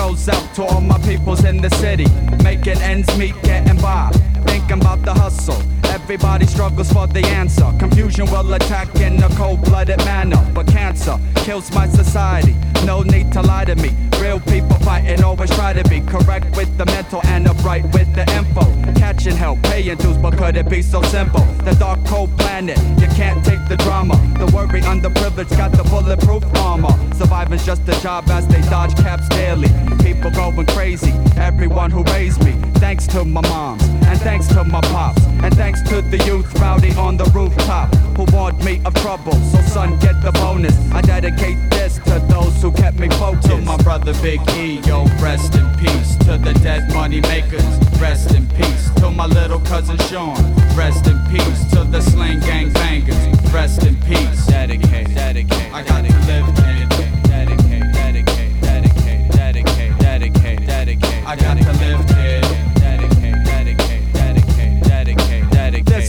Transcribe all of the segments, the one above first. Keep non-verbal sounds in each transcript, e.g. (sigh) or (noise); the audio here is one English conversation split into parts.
goes out to all my peoples in the city, making ends meet, getting by, thinking about the hustle. Everybody struggles for the answer. Confusion will attack in a cold-blooded manner, but cancer kills my society. No need to lie to me. Real people fighting always try to be correct with the mental and upright with the info. Catching hell, paying dues, but could it be so simple? The dark cold planet, you can't take the drama. The worry underprivileged got the bulletproof armor. Surviving's just a job as they dodge caps daily. People going crazy, everyone who raised me. Thanks to my moms, and thanks to my pops, and thanks to the youth rowdy on the rooftop who warned me of trouble. So son, get the bonus. I dedicate this to those who kept me focused. To my brother Big E, yo, rest in peace. To the dead money makers, rest in peace. To my little cousin Sean, rest in peace. To the slang gang bangers, rest in peace. Dedicated, dedicated, I got to live in dedicated, dedicated, dedicated, dedicated, dedicated, dedicated. I got to live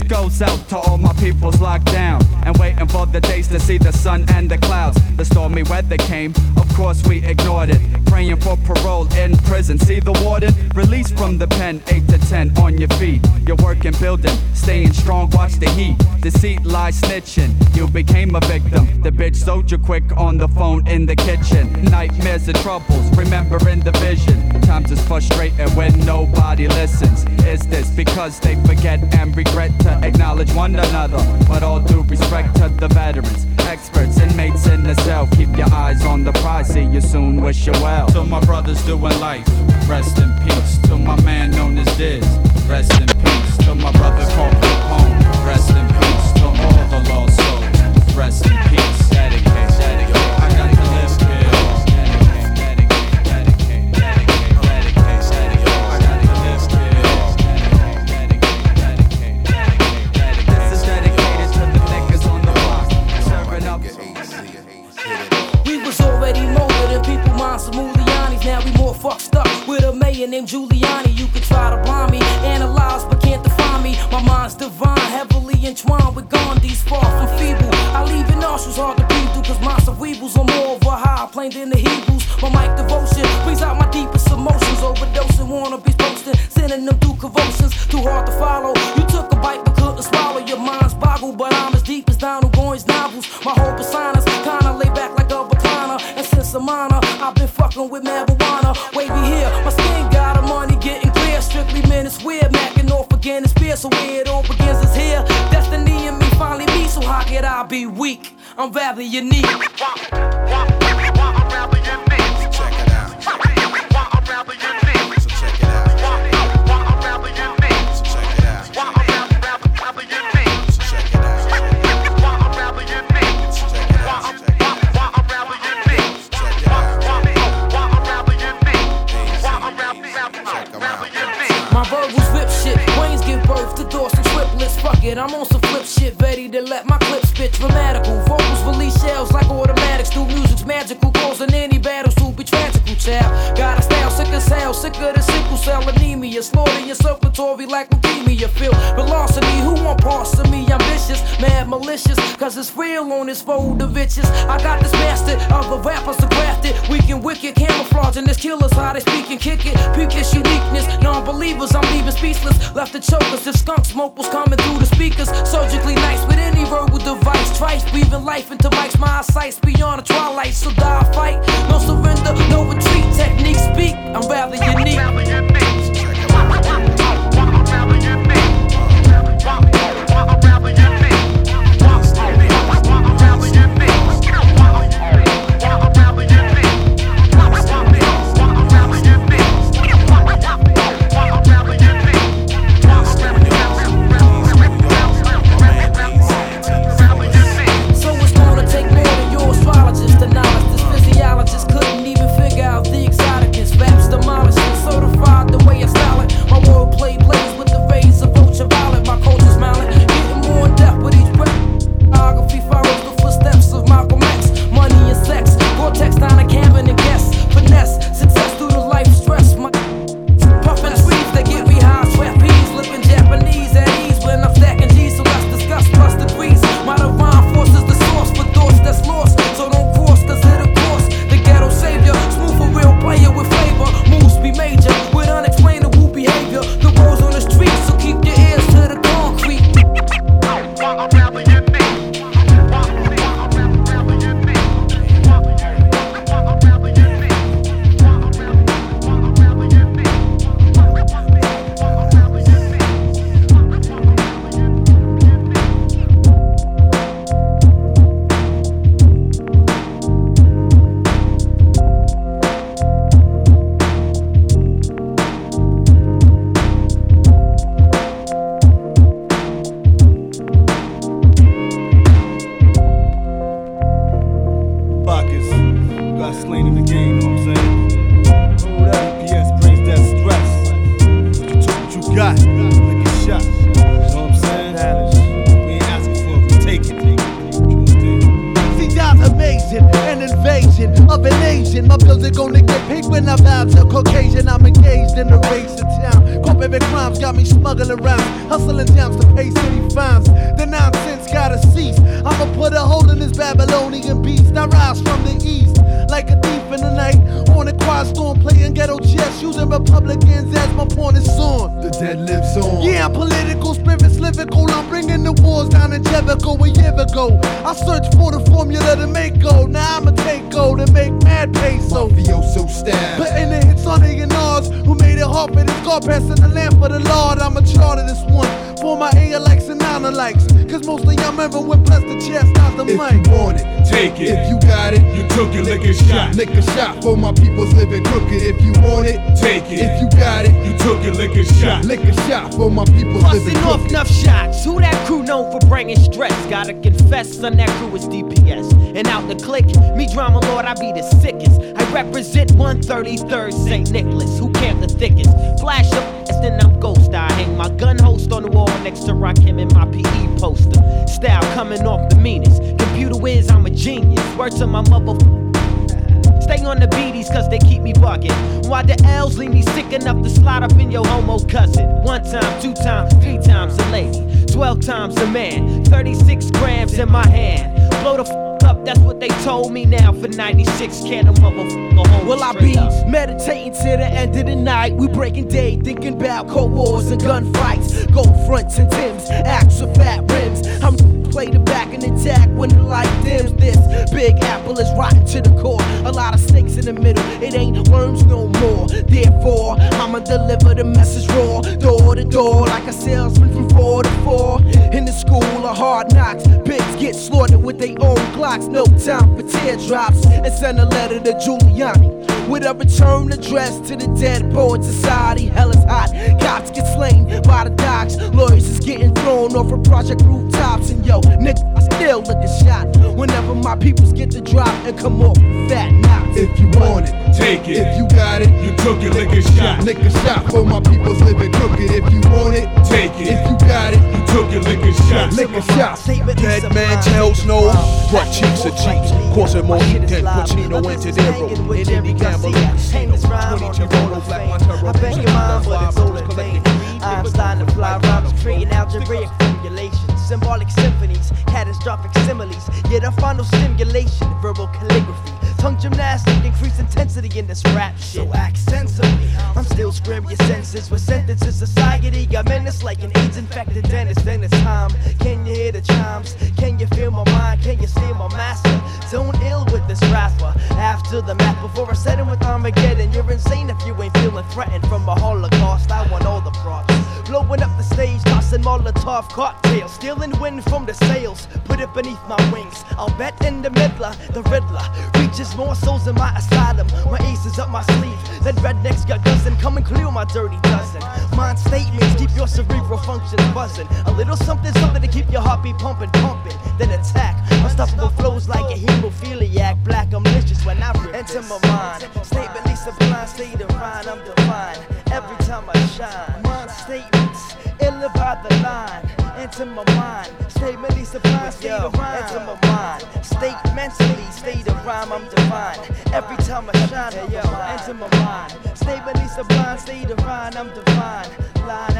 Goes out to all my peoples locked down and waiting for the days to see the sun and the clouds. The stormy weather came, of course we ignored it. Praying for parole in prison. See the warden? Released from the pen, 8 to 10 on your feet. You're working, building, staying strong, watch the heat. Deceit, lies, snitching. You became a victim. The bitch soldier quick on the phone in the kitchen. Nightmares and troubles, remembering the vision. Times is frustrating when nobody listens. Is this because they forget and regret to acknowledge one another? But all due respect to the veterans, experts, inmates in the cell. Keep your eyes on the prize, see you soon, wish you well. To my brothers doing life, rest in peace. To my man known as Diz, rest in peace. To my brother called home, rest in peace. To all the lost souls, rest in peace. named Julie. Life into mics. My eyesight's beyond the twilight. So die fight. No surrender, no retreat. Technique speak. I'm rather unique. Me rhymes, hustling jams to pay city fines. The nonsense gotta cease. I'ma put a hole in this Babylonian beast. I rise from the east like a thief in the night. On a quad storm, playing ghetto chess, using Republicans as my point is on. The dead lives on. Yeah, I'm political, spirits lyrical. I'm bringing the wars down in Jericho a year ago. I searched for the formula to make gold. Now I'ma take gold and make mad peso. Mafioso style. Putting the hits on A&Rs who made it hard for this God passing the lamp for the Lord. I'm a charter this one for my A likes and nine likes. Cause most of y'all remember when blessed the chest out the If mic. you want it, Take it. If you got it, You took your lick a shot. lick a shot for my people's living crooked. If you want it, Take it. if you got it, You took it. lick a shot. lick a shot for my people's living Busting off crooked. enough shots. Who that crew known for bringing stress? Gotta confess, son, that crew is DPS. And out the click, me drama lord, I be the sickest. I represent 133rd St. Nicholas, who camp the thickest. Flash up, then I'm ghost. I hang my gun host on the wall next to Rakim and my PE poster. Style coming off the meanest. Computer whiz, I'm a genius. Word to my mother. Stay on the beaties cause they keep me bugging. Why the L's leave me sick enough to slide up in your homo cousin? One time, two times, three times a lady, 12 times a man, 36 grams in my hand. Blow the f up, that's what they told me now for 96. Can't a motherfucker hold Will I be up. meditating to the end of the night? We breaking day, thinking about cold wars and gunfights. Gold fronts and Tims, axe with fat rims. I'm play the back and attack when the light dims. This big apple is rotten to the core. A lot of snakes in the middle, it ain't worms no more. Therefore, I'ma deliver the message raw, door to door, like a salesman from four to four. In the school of hard knocks, pigs get slaughtered with their own Glocks. No time for teardrops. And send a letter to Giuliani. With a return address to the Dead Poet Society. Hell is hot. Cops get slain by the docks. Lawyers is getting thrown off of project rooftops. And yo, nigga, I still look a shot. Whenever my peoples get the drop and come off fat knots. If you want it, Take it. if you got it, You took your lick a shot. lick a shot for my people's living crooked. If you want it, Take it. if you got it, You took your lick a shot. lick a shot. Dead man tells no. Brought cheeks to cheeks, causing more heat than Pacino and De Niro. In Indy Campbell, Casino. 22 Roto, Black Montero. I beg your mind, for but it's all in vain. Einstein to fly rhymes, creating algebraic formulations, symbolic symphonies, catastrophic similes. Yet a final stimulation, verbal calligraphy, tongue gymnastic, increased intensity in this rap shit. So act sensibly. I'm still screaming your senses with sentences. Society got menace like an AIDS infected dentist. Then it's time. Can you hear the chimes? Can you feel my mind? Can you see my master? Don't ill with this rapper. After the math, before I set him with Armageddon, you're insane if you ain't feeling threatened from a Holocaust. I want all the props. Blowing up the stage, tossing Molotov cocktails, stealing wind from the sails, put it beneath my wings. I'll bet in the middler, the Riddler reaches more souls in my asylum. My ace is up my sleeve, then rednecks got guns and come and clear my dirty dozen. Mind statements keep your cerebral functions buzzing. A little something, something to keep your heartbeat pumping, pumping. Then attack. Unstoppable flows like a hemophiliac. Black, I'm vicious when I enter my mind. Statement sublime, state of mind, I'm divine. Every time I shine, mind statements, ill about the line. Enter my mind, statement sublime, state of rhyme. Enter my mind, state mentally, state of rhyme, I'm divine. Every time I shine, hey, yo, enter my mind. Statement sublime, state of rhyme, I'm divine.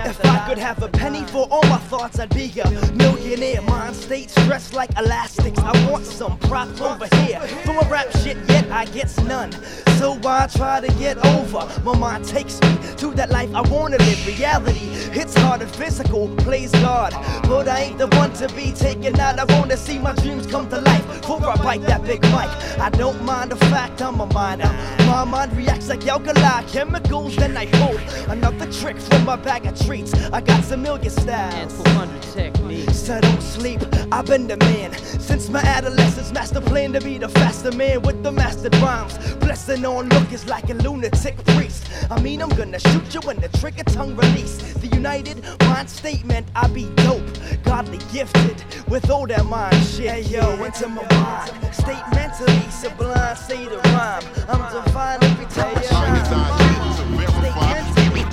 If I could have a penny for all my thoughts, I'd be a millionaire. Mind state stressed like elastics. I want some props over here. For my rap shit, yet I get none. So I try to get over. My mind takes me to that life I wanna live. Reality hits hard and physical, plays God. But I ain't the one to be taken out. I wanna see my dreams come to life. Before I bite that big mic, I don't mind the fact I'm a minor. Uh, my mind reacts like alkali chemicals, then I hope another trick from my bag of treats. I got some million styles. 400 techniques. So don't sleep, I've been the man Since my adolescence, master plan to be the faster man With the mastered rhymes Blessing on lookers like a lunatic priest. I mean I'm gonna shoot you when the trigger tongue release. The united mind statement, I be dope Godly gifted, with all that mind shit. Hey yo, into my mind. State mentally, sublime, say the rhyme. I'm divine every time I shine. State mentally,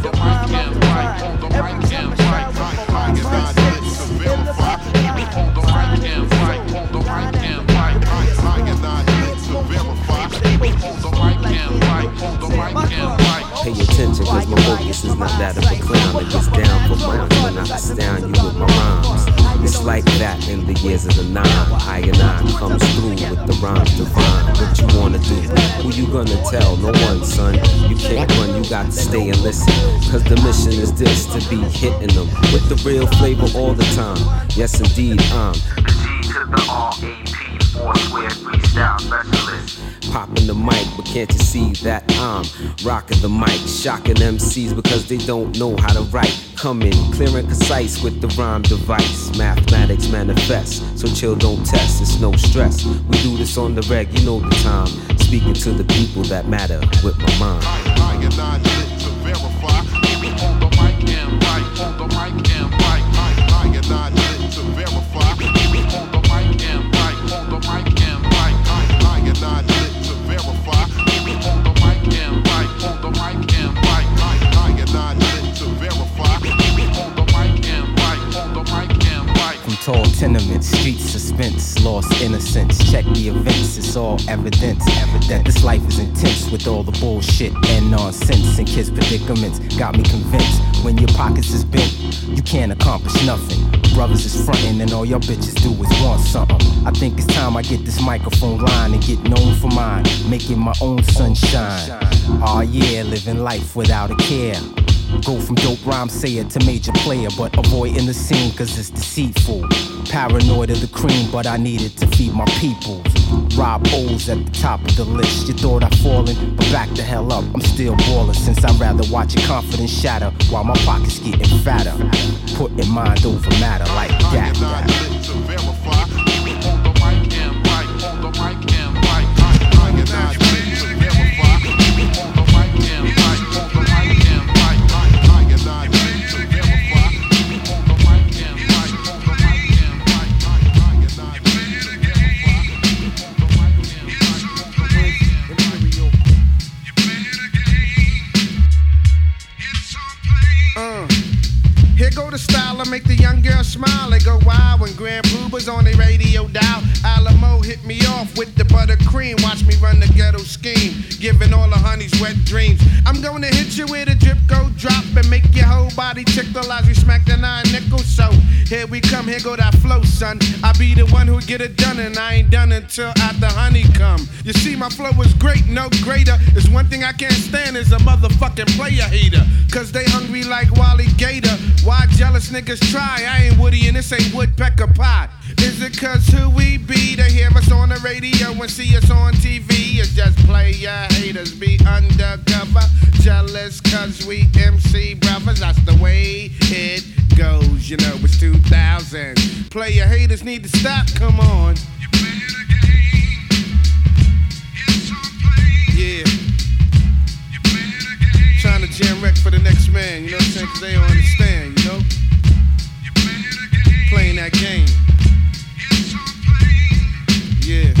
the rhyme I'm divine Pay attention, cause my focus is not that of a clown. It gets down for mine when I astound you with my rhymes. It's like that in the years of the nine. I and I comes through with the rhymes divine. What you wanna do? Who you gonna tell? No one, son. You can't run, you got to stay and listen. Cause the mission is this to be hitting them with the real flavor all the time. Yes, indeed, I'm to the R A P, four square freestyle specialist popping the mic, but can't you see that I'm rocking the mic, shocking MCs because they don't know how to write. Coming clear and concise with the rhyme device. Mathematics manifest, so chill, don't test. It's no stress. We do this on the reg, you know the time. Speaking to the people that matter with my mind. I, I, I, to verify. On the mic and right, on the mic and right. I, I, to verify. Tall tenements, street suspense, lost innocence. Check the events, it's all evidence. Evident this life is intense with all the bullshit and nonsense and kids' predicaments. Got me convinced when your pockets is bent, you can't accomplish nothing. Brothers is frontin' and all your bitches do is want something. I think it's time I get this microphone line and get known for mine, making my own sunshine. Oh yeah, living life without a care. Go from dope rhyme sayer to major player, but avoid in the scene cause it's deceitful. Paranoid of the cream, but I needed to feed my people. Rob O's at the top of the list. You thought I'd fallen, but back the hell up. I'm still ballin' since I'd rather watch your confidence shatter while my pockets getting fatter. Putting mind over matter like that. Puba's on the radio dial. Alamo hit me off with the buttercream. Watch me run the ghetto scheme, giving all the honeys wet dreams. I'm gonna hit you with a drip, go drop, and make your whole body tickle as we smack the nine nickels. So here we come, here go that flow, son. I be the one who get it done, and I ain't done until after honey come. You see, my flow is great, no greater. There's one thing I can't stand is a motherfucking player hater. Cause they hungry like Wally Gator. Why jealous niggas try? I ain't Woody and this ain't woodpecker pie. Is it cause who we be? They hear us on the radio and see us on TV. It's just player haters be undercover. Jealous cause we MC brothers. That's the way it goes. You know, it's 2000. Player haters need to stop. Come on. Yeah. Trying to jam wreck for the next man, you know what I'm saying? Cause they don't understand, you know? Playing that game. Yeah.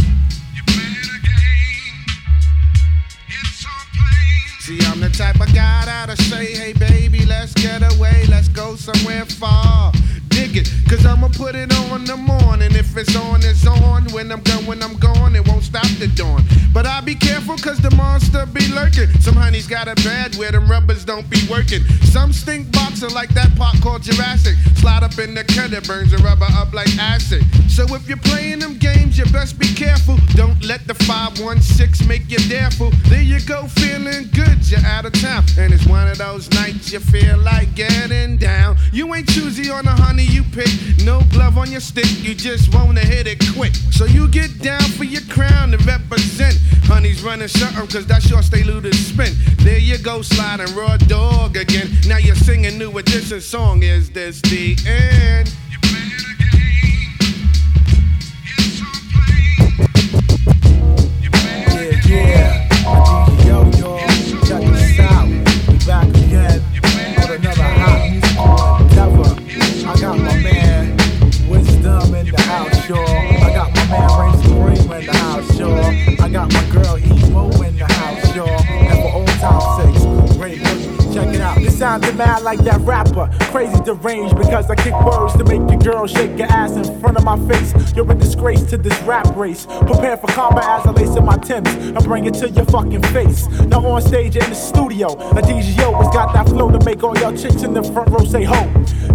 See, I'm the type of guy that'll say, hey baby, let's get away, let's go somewhere far. Dig it, cause I'ma put it on the morning. If it's on, it's on. When I'm gone, when I'm gone, it won't stop the dawn. But I'll be careful, cause the monster be lurking. Some honeys got a bad where them rubbers don't be working. Some stink boxer like that pot called Jurassic. Slide up in the cutter, burns the rubber up like acid. So if you're playing them games, you best be careful. Don't let the 516 make you dareful. There you go, feeling good, you're out of town. And it's one of those nights you feel like getting down. You ain't choosy on the honey you pick. No glove on your stick, you just wanna hit it quick. So you get down for your crown to represent. Honey's running something, cause that's your stay looted spin. There you go, sliding raw dog again. Now you're singing new edition song. Is this the end? Yeah, yeah. Yo, yo, check this out. We back again I got my man Rain Supreme in the house, y'all. I got my girl Emo in the house, sounds mad like that rapper. Crazy deranged because I kick words to make your girl shake your ass in front of my face. You're a disgrace to this rap race. Prepare for combat as I lace in my Timbs and bring it to your fucking face. Now on stage in the studio, a DJO has got that flow to make all y'all chicks in the front row say ho.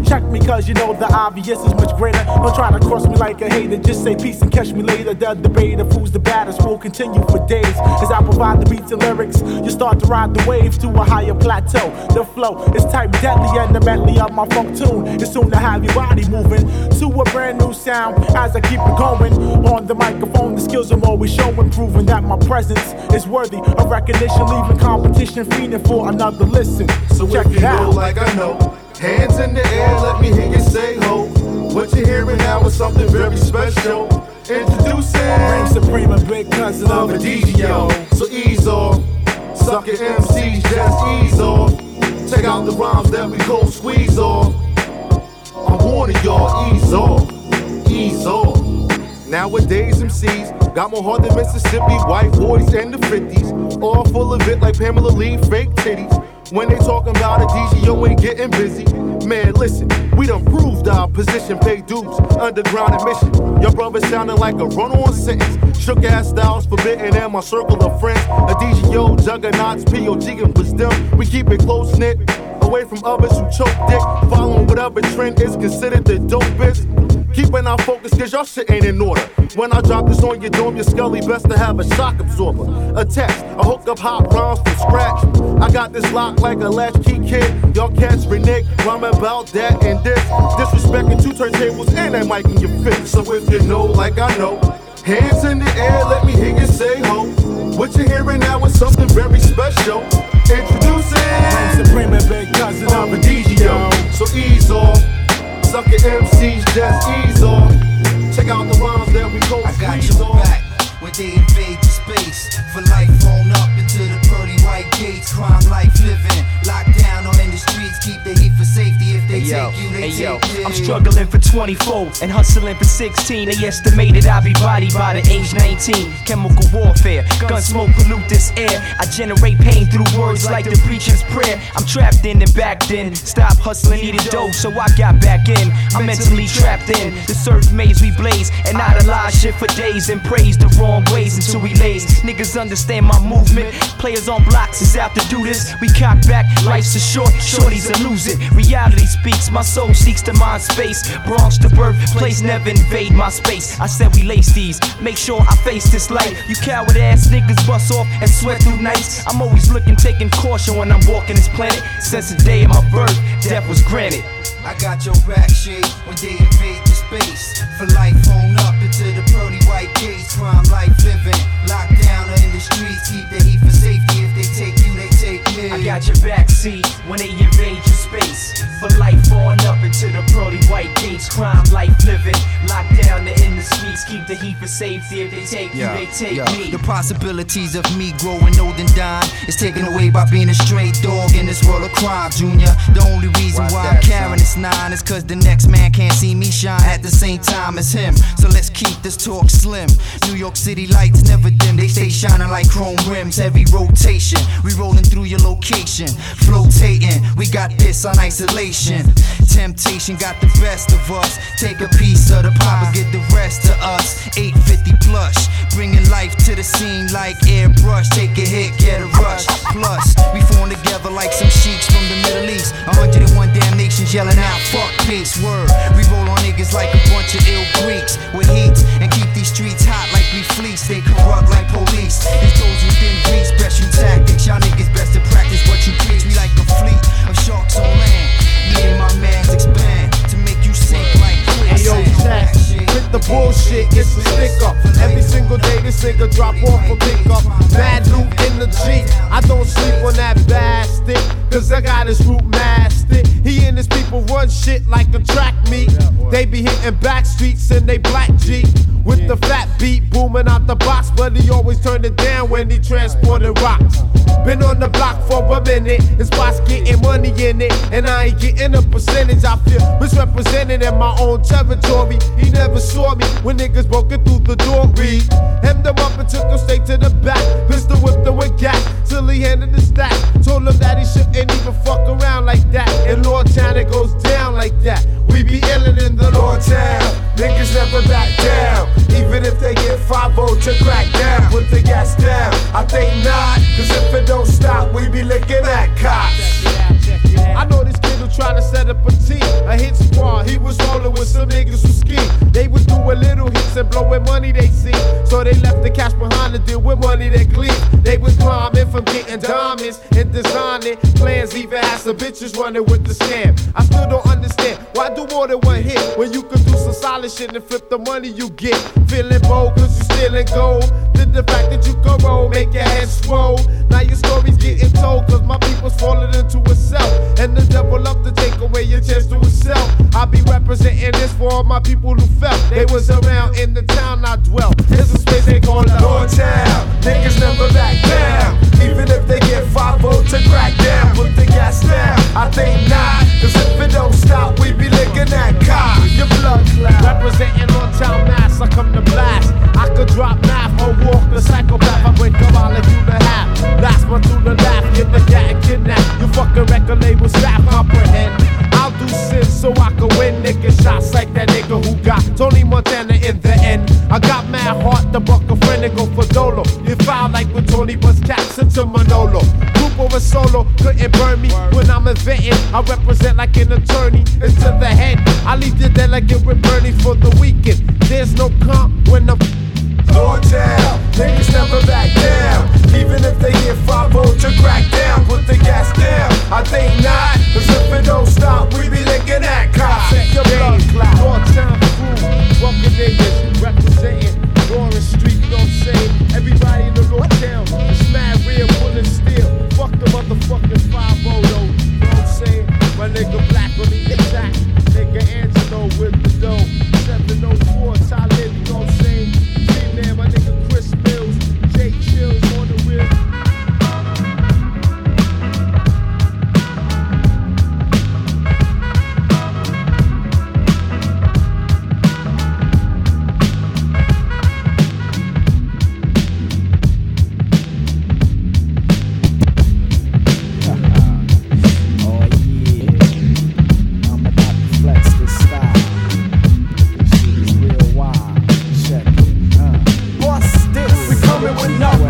Check me cause you know the obvious is much greater. Don't try to cross me like a hater, just say peace and catch me later. The debate of who's the baddest will continue for days. As I provide the beats and lyrics, you start to ride the wave to a higher plateau. The flow is type deadly and the medley of my funk tune It's soon to have your body moving to a brand new sound as I keep it going. On the microphone, the skills I'm always showing, proving that my presence is worthy of recognition, leaving competition feeding for another listen. So check it out. like I know, hands in the air, let me hear you say ho. What you're hearing now is something very special. Introducing Reign supreme and big cousin of a DJ. So ease off, suck your MCs, just ease off. Check out the rhymes that we go squeeze off. I'm warning y'all, ease off, ease off. Nowadays MCs got more heart than Mississippi white boys in the 50s. All full of it like Pamela Lee, fake titties. When they talking about a DGO ain't getting busy. Man, listen, we done proved our position, pay dues, underground admission. Your brother sounding like a run-on sentence. Shook ass styles forbidden in my circle of friends. A DGO, juggernauts, POG and wisdom. We keep it close knit, away from others who choke dick. Following whatever trend is considered the dopest. Keeping our focus, cause y'all shit ain't in order. When I drop this on your dome, your scully best to have a shock absorber. A text, a hook up hot rhymes from scratch. I got this locked like a latchkey kid. Y'all cats renege, rhyming about that and this. Disrespecting two turntables and that mic in your fit. So if you know, like I know, hands in the air, let me hear you say ho. What you're hearing now is something very special. Introducing supreme and big cousin DJ. So ease off. Suck your MCs, just ease off. Check out the rhymes that we go I got your off. back when they invade the space. For life on up into the pearly white gates. Crime life living. Locked down on in the streets. Keep the heat for safety. They Hey yo, take you, they hey yo, take I'm struggling for 24 and hustling for 16. They estimated I'll be body by the age 19. Chemical warfare, gun smoke pollute this air. I generate pain through words like the preacher's prayer. I'm trapped in and back then. Stop hustling, needed dough, so I got back in. I'm mentally trapped in the surf maze we blaze and idolize shit for days and praise the wrong ways until we lays. Niggas understand my movement. Players on blocks is out to do this. We cock back, life's a short, shorties a lose it. Reality speaks, my soul seeks to mind space. Bronx to birth, place never invade my space. I said we lace these, make sure I face this light. You coward ass niggas bust off and sweat through nights. I'm always looking, taking caution when I'm walking this planet. Since the day of my birth, death was granted. I got your back shade when they invade the space. For life on up into the pearly white gates. Crime life living. Locked down or in the streets. Keep the heat for safety. I got your backseat when they invade your space. For life on up into the for safety. If they take you, they take me. The possibilities of me growing old and dying is taken away by being a straight dog in this world of crime, Junior. The only reason Watch why that, I'm carrying this nine is cause the next man can't see me shine at the same time as him. So let's keep this talk slim. New York City lights never dim, they stay shining like chrome rims. Heavy rotation, we rolling through your location. Flotating, we got this on isolation. Temptation got the best of us. Take a piece of the pie, but get the rest to us. 850 plush, bringing life to the scene like airbrush. Take a hit, get a rush. Plus, we form together like some sheiks from the Middle East. 101 damn nations yelling out, fuck peace, word. We roll on niggas like a bunch of ill Greeks with heat and keep these streets hot like we fleece. They corrupt like police. These those within reach, special tactics. Y'all niggas best to practice what you preach. We like a fleet of sharks on land. Me and my mans expand to make you sink like Hey yo, quicksand. Shaq, quit the bullshit, it's the stick up. Every single day this nigga drop off a pickup. Mad loot in the Jeep. I don't sleep on that bastard, cause I got his root mastered. He and his people run shit like a track meet. They be hitting back streets in they black Jeep. With the fat beat booming out the box, but he always turn it down when he transporting rocks. Been on the block for a minute, his spots getting money in it, and I ain't getting a percentage. I feel misrepresented in my own territory. He never saw me when niggas broke it through the door. Read, hemmed him up and took him straight to the back. Pistol whipped him with gas till he handed the stack. Told him that he shouldn't even fuck around like that and shine, it goes down like that. We be illin' in the Lord town. Niggas never back down. Even if they get 5 to crack down, put the gas down. I think not, cause if it don't stop, we be licking at cops. I know this try to set up a team, a hit squad. He was rolling with some niggas who scheme. They was doing little hits and blowing money they see. So they left the cash behind to deal with money they clean. They was climbing from getting diamonds and designing plans. Even had some bitches running with the scam. I still don't understand why do more than one hit when you could do some solid shit and flip the money you get. Feeling bold cause you stealing gold. Then the fact that you can roll make your head swole. Now your story's getting told cause my people's falling into itself. And the devil love to take away your chance to itself. I be representing this for all my people who felt they was around in the town I dwelt. There's a space they call the Lord Town. Niggas never back down. Even if they get 5 to crack down, put the gas down. I think not, cause if it don't stop, we be licking that cock. Your blood cloud. Representing on town mass, I come to blast. I could drop math or walk the psychopath. I break a all of you to half. Last one to the laugh, get the gat and. You fucking record label strap, comprehend. I'll do sin so I can win nigga shots like that nigga who got Tony Montana in the end. I got mad heart to buck a friend and go for Dolo. You foul like when Tony bust caps into Manolo. Group over solo couldn't burn me when I'm inventing. I represent like an attorney. It's to the head. I leave the delegate with Bernie for the weekend. There's no comp when I'm Lord down, niggas never back down. Even if they get 5 to crack down, put the gas down. I think not, cause if it don't stop, we be licking at cops. Your blood clot. Lord town crew, walking niggas, representing Warren Street, you know what I'm saying? Everybody in the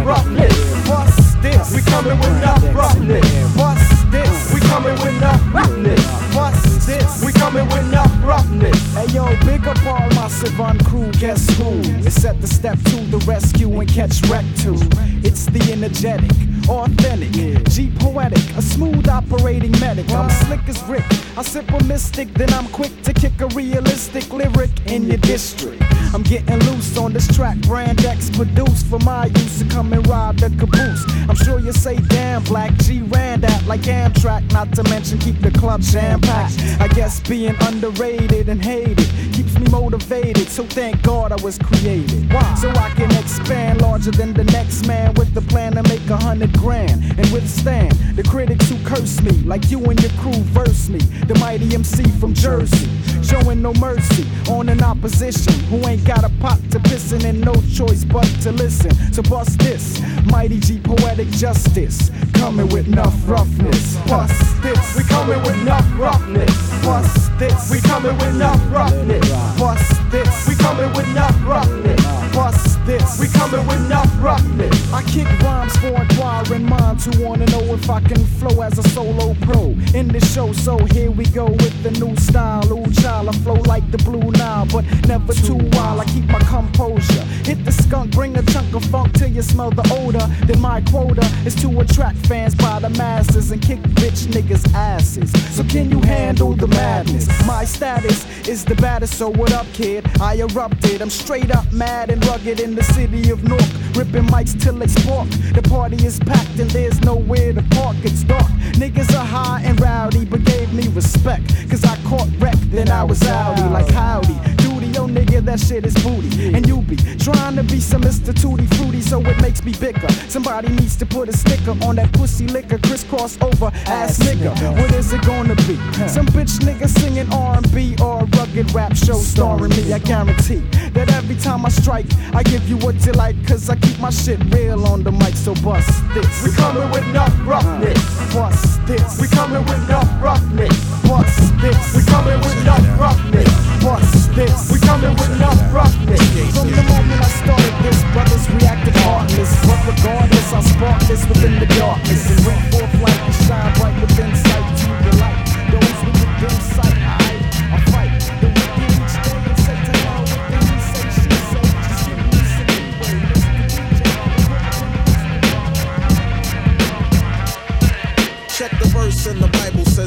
roughness. What's this? We coming with enough roughness. What's this? We coming with enough roughness. What's this? We coming with enough roughness. Hey yo, big up all my Savant crew. Guess who? It's set the step to the rescue and catch wreck too. It's the energetic, authentic, G poetic, a smooth operating medic. I'm slick as Rick. I sip a mystic, then I'm quick to kick a realistic lyric in your district. I'm getting loose on this track, brand X produced for my use to come and ride the caboose. I'm sure you say, damn, Black G ran that like Amtrak, not to mention keep the club jam packed. I guess being underrated and hated keeps me motivated, so thank God I was created. Why? So I can expand larger than the next man with the plan to make a hundred grand and withstand the critics who curse me like you and your crew verse me. The mighty MC from Jersey, showing no mercy on an opposition who ain't got a pot to pissin' and no choice but to listen. So bust this, mighty G poetic justice, coming with enough roughness. Bust this, we coming with enough roughness. Bust this, we coming with enough roughness. Bust this, we coming with enough roughness. Bust this, we coming with enough roughness. I kick rhymes for inquiring minds who wanna know if I can flow as a solo pro in the show. So here we go with the new style. Ooh, child, I flow like the blue Nile, but never too wild. I keep my composure. Hit the skunk, bring a chunk of funk till you smell the odor. Then my quota is to attract fans by the masses and kick bitch niggas' asses. So can you handle the madness? My status is the baddest, so what up, kid? I erupted. I'm straight up mad and rugged in the city of Newark, ripping mics till it's pork. The party is packed and there's nowhere to park. It's dark. Niggas are high and rowdy, but gave me respect. Cause I caught wreck, then I was outy like howdy. Yo nigga that shit is booty. And you be trying to be some Mr. Tutti Fruity, so it makes me bicker. Somebody needs to put a sticker on that pussy liquor, crisscross over ass nigga. What is it gonna be? Some bitch nigga singing R&B or a rugged rap show starring me. I guarantee that every time I strike, I give you what you like, cause I keep my shit real on the mic, so bust this. We coming with enough roughness. Bust this. We coming with enough roughness. Bust this. We coming with enough roughness. Bust this. We coming with enough roughness. From the moment I started this, brothers reacted heartless. But regardless, I spark this within the darkness and bring forth light and shine bright within sight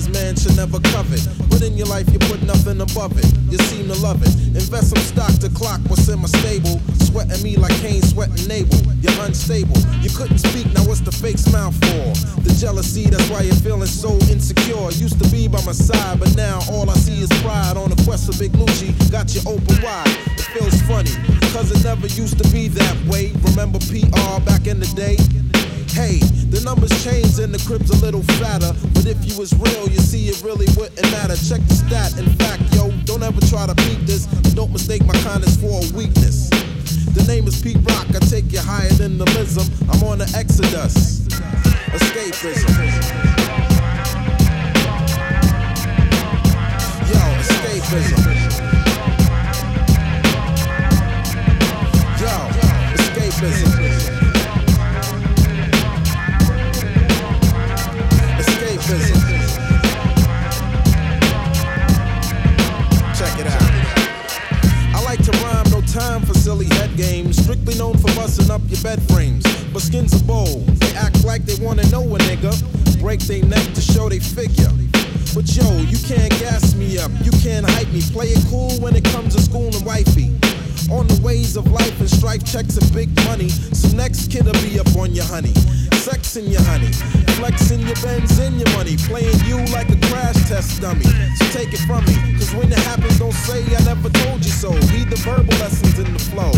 says man should never covet. But in your life you put nothing above it. You seem to love it. Invest some stock to clock what's in my stable. Sweating me like Cain sweating Abel. You're unstable. You couldn't speak, now what's the fake smile for? The jealousy, that's why you're feeling so insecure. Used to be by my side, but now all I see is pride. On a quest for Big Lucci, got you open wide. It feels funny, cause it never used to be that way. Remember PR back in the day? Hey, the numbers changed and the crib's a little fatter. But if you was real, you see it really wouldn't matter. Check the stat. In fact, yo, don't ever try to beat this. Don't mistake my kindness for a weakness. The name is Pete Rock. I take you higher than the lism. I'm on the exodus. Escapism. Yo, escapism. Yo, escapism. Check it out. I like to rhyme, no time for silly head games. Strictly known for busting up your bed frames. But skins are bold. They act like they wanna know a nigga. Break their neck to show they figure. But yo, you can't gas me up, you can't hype me. Play it cool when it comes to school and wifey. On the ways of life and strife checks and big money. So next kid'll be up on your honey. Sexing your honey. Flexing your bends and your money. Playing you like a crash test dummy. So take it from me. Cause when it happens, don't say I never told you so. Read the verbal lessons in the flow.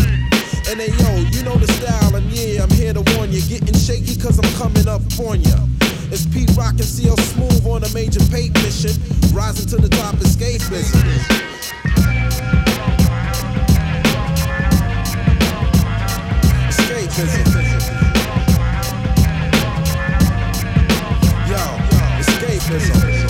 And hey yo, you know the style, and yeah, I'm here to warn you. Getting shaky cause I'm coming up on ya. It's Pete Rock and CL Smooth on a major paint mission. Rising to the top, escapism. Escapism. Escapism.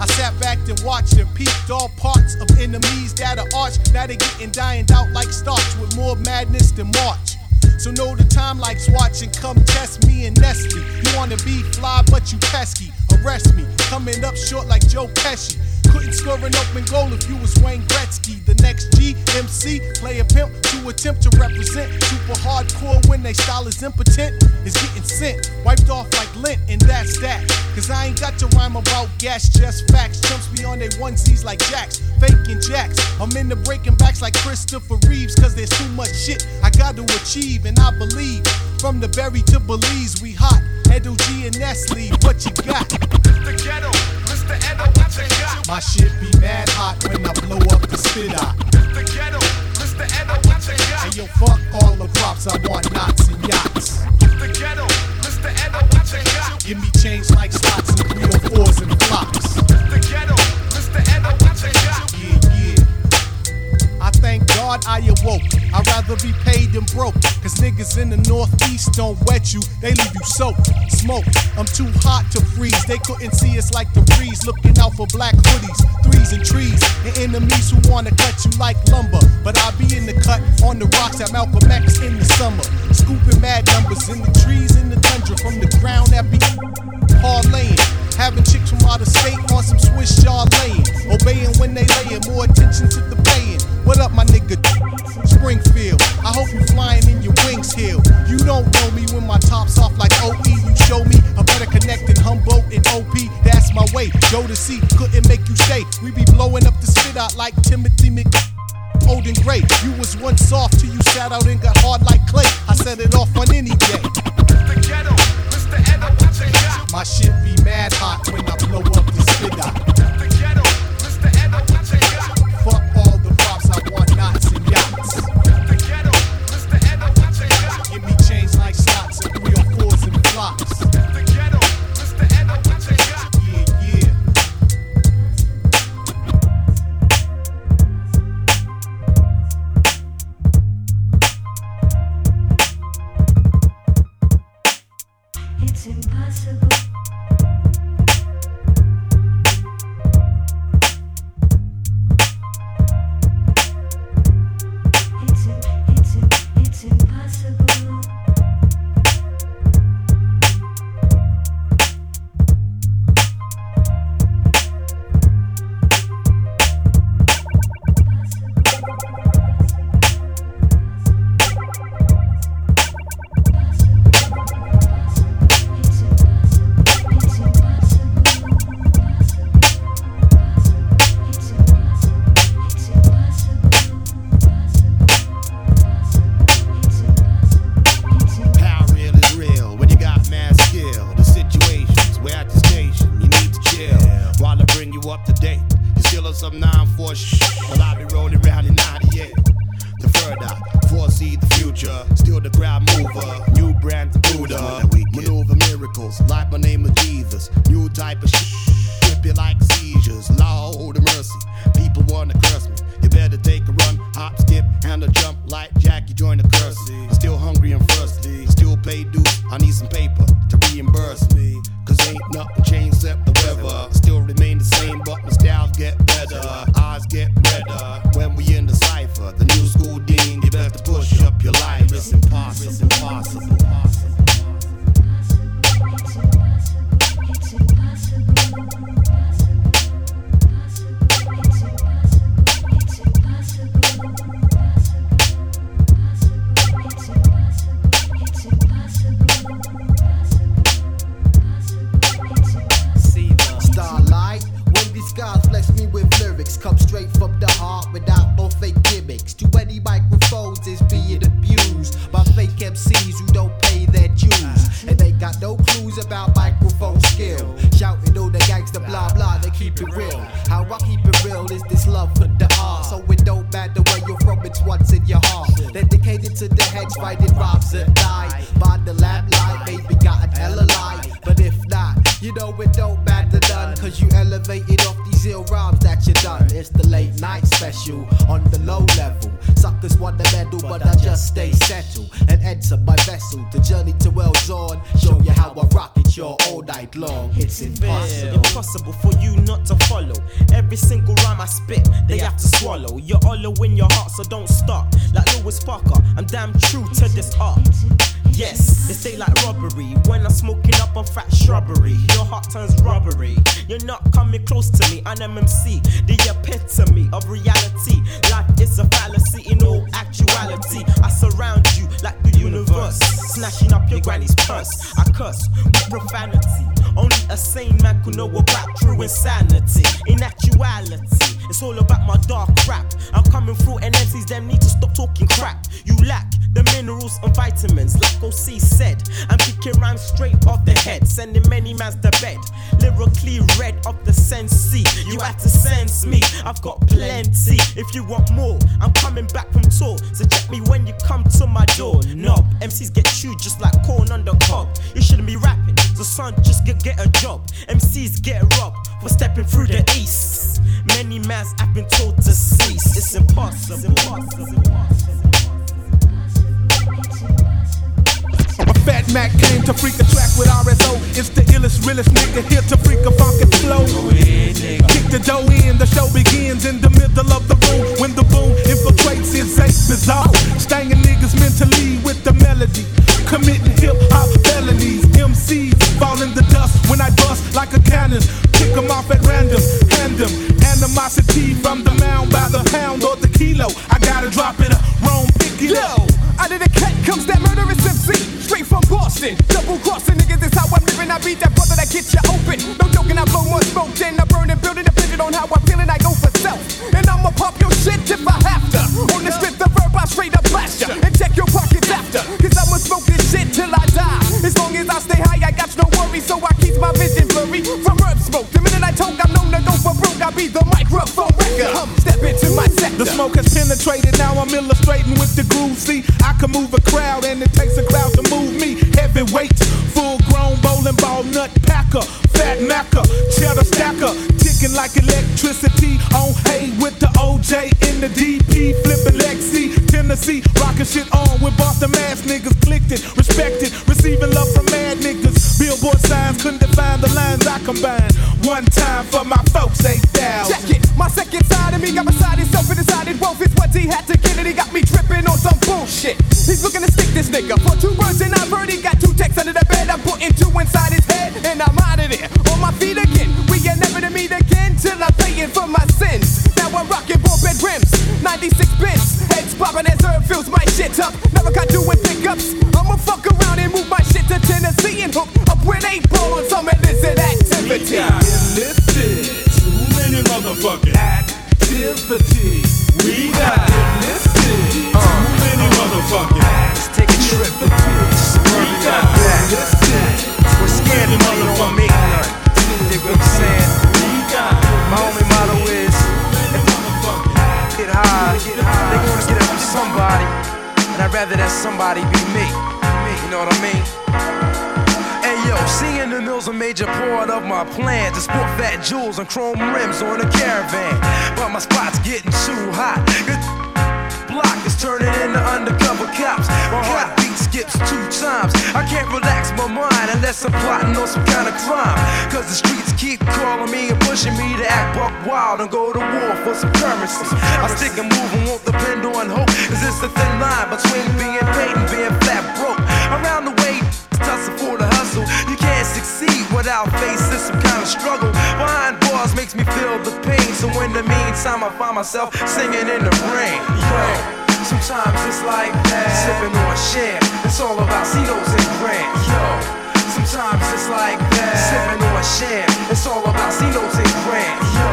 I sat back and watched and peeped all parts of enemies that are arch. Now they getting dying out like starch with more madness than March. So know the time like Swatch and come test me and Nestle. You wanna be fly, but you pesky. Arrest me, coming up short like Joe Pesci. Couldn't score an open goal if you was Wayne Gretzky. The next GMC, play a pimp to attempt to represent. Super hardcore when they style is impotent. Is getting sent, wiped off like lint, and that's that. Cause I ain't got to rhyme about gas, just facts. Jumps be on they onesies like jacks, faking jacks. I'm in the breaking backs like Christopher Reeves, cause there's too much shit I got to achieve, and I believe. From the Berry to Belize, we hot. Edo G and Nestle, what you got? The ghetto, My shit be mad hot when I blow up the spit out. The ghetto, Mr. Edo, what you got? Hey yo, fuck all the props, I want knots and yachts. The ghetto, Mr. Edo, what you got? Give me change like slots and 304s and God I awoke. I'd rather be paid than broke. Cause niggas in the northeast don't wet you, they leave you soaked. Smoke, I'm too hot to freeze. They couldn't see us like the breeze. Looking out for black hoodies, threes and trees. And enemies who wanna cut you like lumber. But I be in the cut on the rocks at Malcolm X in the summer. Scooping mad numbers in the trees in the tundra from the ground that be parlaying. Having chicks from out of state on some Swiss yard laying. Obeying when they laying, more attention to the paying. What up, my nigga? Springfield. I hope you're flying in your wings here. You don't know me when my top's off like OE. You show me a better connect than Humboldt and OP. That's my way. Joe to see couldn't make you stay. We be blowing up the spit out like Timothy Mc. Old and great. You was once soft till you sat out and got hard like clay. I set it off on any day. Ghetto, Mr. Edo, what you got? My shit be mad hot when I blow up the spit out. Fat Mac came to freak a track with RSO. It's the illest, realest nigga here to freak a funky flow. Kick the dough in, the show begins in the middle of the room. When the boom infiltrates, it's a bizarre. Stanging niggas mentally with the melody. Committing hip hop felonies. MCs fall in the dust when I bust like a cannon. Pick 'em off at random, hand 'em. Animosity from Double crossing niggas, this how I'm living. I beat that brother that gets you open. No joking, I blow more smoke than I burn and building. Depending on how I'm feeling, I go for self. And I'ma pop your shit if I have to. On the strength of verb, I straight up blast ya. And check your pockets after. Cause I'ma smoke this shit till I die. As long as I stay high, I got no worry. So I keep my vision blurry from herb smoke. The minute I talk, I'm known to go for broke. I be the microphone wrecker. Step into my sector. The smoke has penetrated, now I'm illustrating with the groove. See, I can move a crowd, and it takes a crowd to move Heavyweight, full grown bowling ball nut packer, fat macker, cheddar stacker, ticking like electricity. On hay with the OJ in the DP, flipping Lexi, Tennessee, rocking shit on with Boston ass niggas, clicked it, respected, receiving love from mad niggas. Billboard signs couldn't define the lines I combine. One time for my folks, 8,000. Check it, my second side of me got beside himself and decided wealth is what he had to get and he got me tripping on some bullshit. He's looking to stick this nigga for two words and again till I'm paying for my sins. Now I'm rocking four bed rims, 96 bits, heads popping as herb fills my shit up. Never got doing pickups. I'ma fuck around and move my shit to Tennessee and hook up with 8Ball on some illicit activity. Illicit. Too many motherfucking activity. We got illicit. Too many motherfucking. Let's uh. take a trip rather that somebody be me. You know what I mean? Hey yo, seeing the mill's a major part of my plan to sport fat jewels and chrome rims on a caravan. But my spot's getting too hot. Good block is turning into undercover cops. My heartbeat skips two times. I can't relax my mind unless I'm plotting on some kind of crime. Cause the streets keep calling me and pushing me to act buck wild and go to war for some currency. I stick and move and won't depend on hope. Cause it's a thin line between being paid and being flat broke. Around the way, tussle for can't succeed without facing some kind of struggle. Behind bars makes me feel the pain. So in the meantime, I find myself singing in the rain. Yo, sometimes it's like that. Sipping on share. It's all about Cenos and Grant. Yo, sometimes it's like that. Sipping on share. It's all about Cenos and Grant. Yo.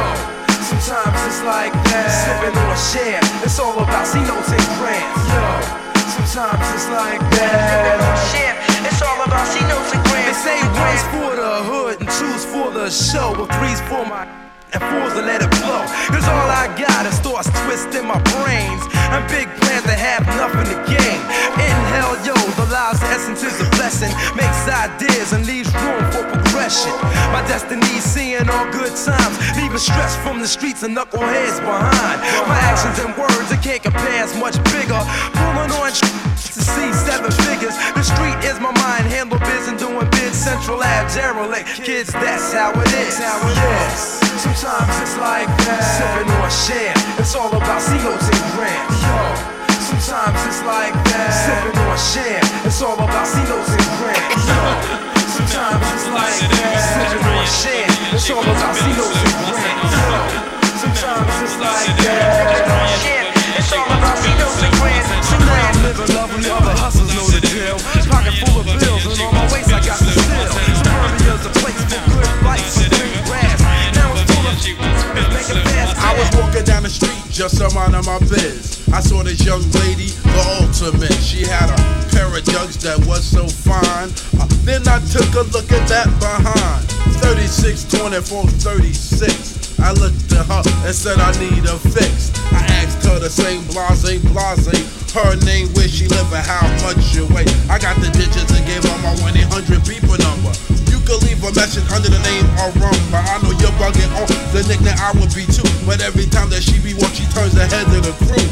Sometimes it's like that. Sipping on share. It's all about Cenos and Grant. Yo. Sometimes it's like that. About C notes and grams. They say one's for the hood and two's for the show, but three's for my. and fools to let it blow. Cause all I got is thoughts twisting my brains and big plans that have nothing to gain. Inhale, yo, the the essence is a blessing. Makes ideas and leaves room for progression. My destiny's seeing all good times, leaving stress from the streets and knuckleheads behind. My actions and words, I can't compare, it's much bigger. Pulling on to see seven figures. The street is my mind, handle biz and doing bids. Central Ave, derelict. Kids, that's how it is. How it is. Sometimes it's like that. Sipping on share. It's all about C-notes and grams. Yo. Sometimes it's like that. Sipping on share. It's all about C-notes and grams. Yo. Sometimes it's like that. Sipping on share. It's all about C-notes and grams. Yo. Sometimes it's like that. It's all about C-notes and grams. Sometimes living other hustlers know the deal. Pocket full of bills, and on my waist I got the steel. Suburbia's a place for good life, for green grass. Now it's full of making fast I was walking down the street just minding my biz. I saw this young lady, the ultimate. She had a pair of jugs that was so fine. Uh, then I took a look at that behind. 36, 24, 36. I looked at her and said I need a fix. I her the same blase, blase. Her name, where she live, and how much she weigh. I got the digits and gave her my 1 800 people number. You could leave a message under the name or wrong, but I know you're bugging on the nickname I would be too. But every time that she be walk, she turns the head of the crew.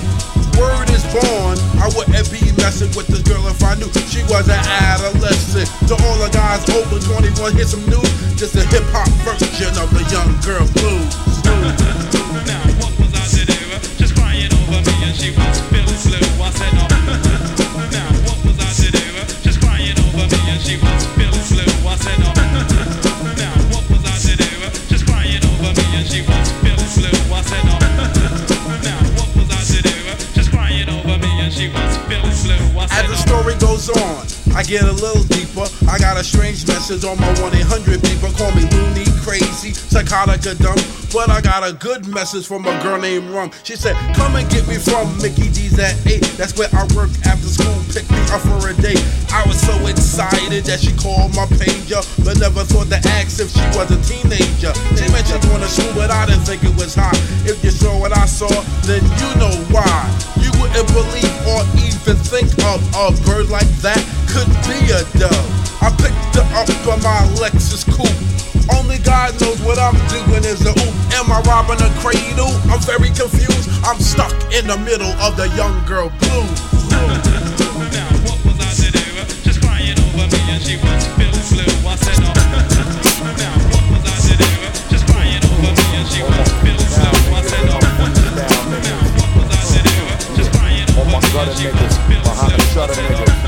Word is born, I wouldn't be messing with this girl if I knew she was an adolescent. To all the guys over 21, here's some news. Just a hip hop version of the young girl blues. (laughs) (laughs) (laughs) As the no. story goes on, I get a little deeper. I got a strange message on my 1 800 people. Call me loony, crazy, psychotic, or dumb. But I got a good message from a girl named Rum. She said, Come and get me from Mickey D's at 8. That's where I work after school. Pick me up for a date. I was so excited that she called my pager. But never thought to ask if she was a teenager. She mentioned going to school, but I didn't think it was hot. If you saw what I saw, then you know why. Wouldn't believe or even think of a bird like that could be a dove. I picked her up on my Lexus coupe. Only God knows what I'm doing is a oop. Am I robbing a cradle? I'm very confused. I'm stuck in the middle of the young girl blues. Now, what was I to do? Just crying over me and she was feeling blue. I said, no. Over me and she was feeling blue. I said, no.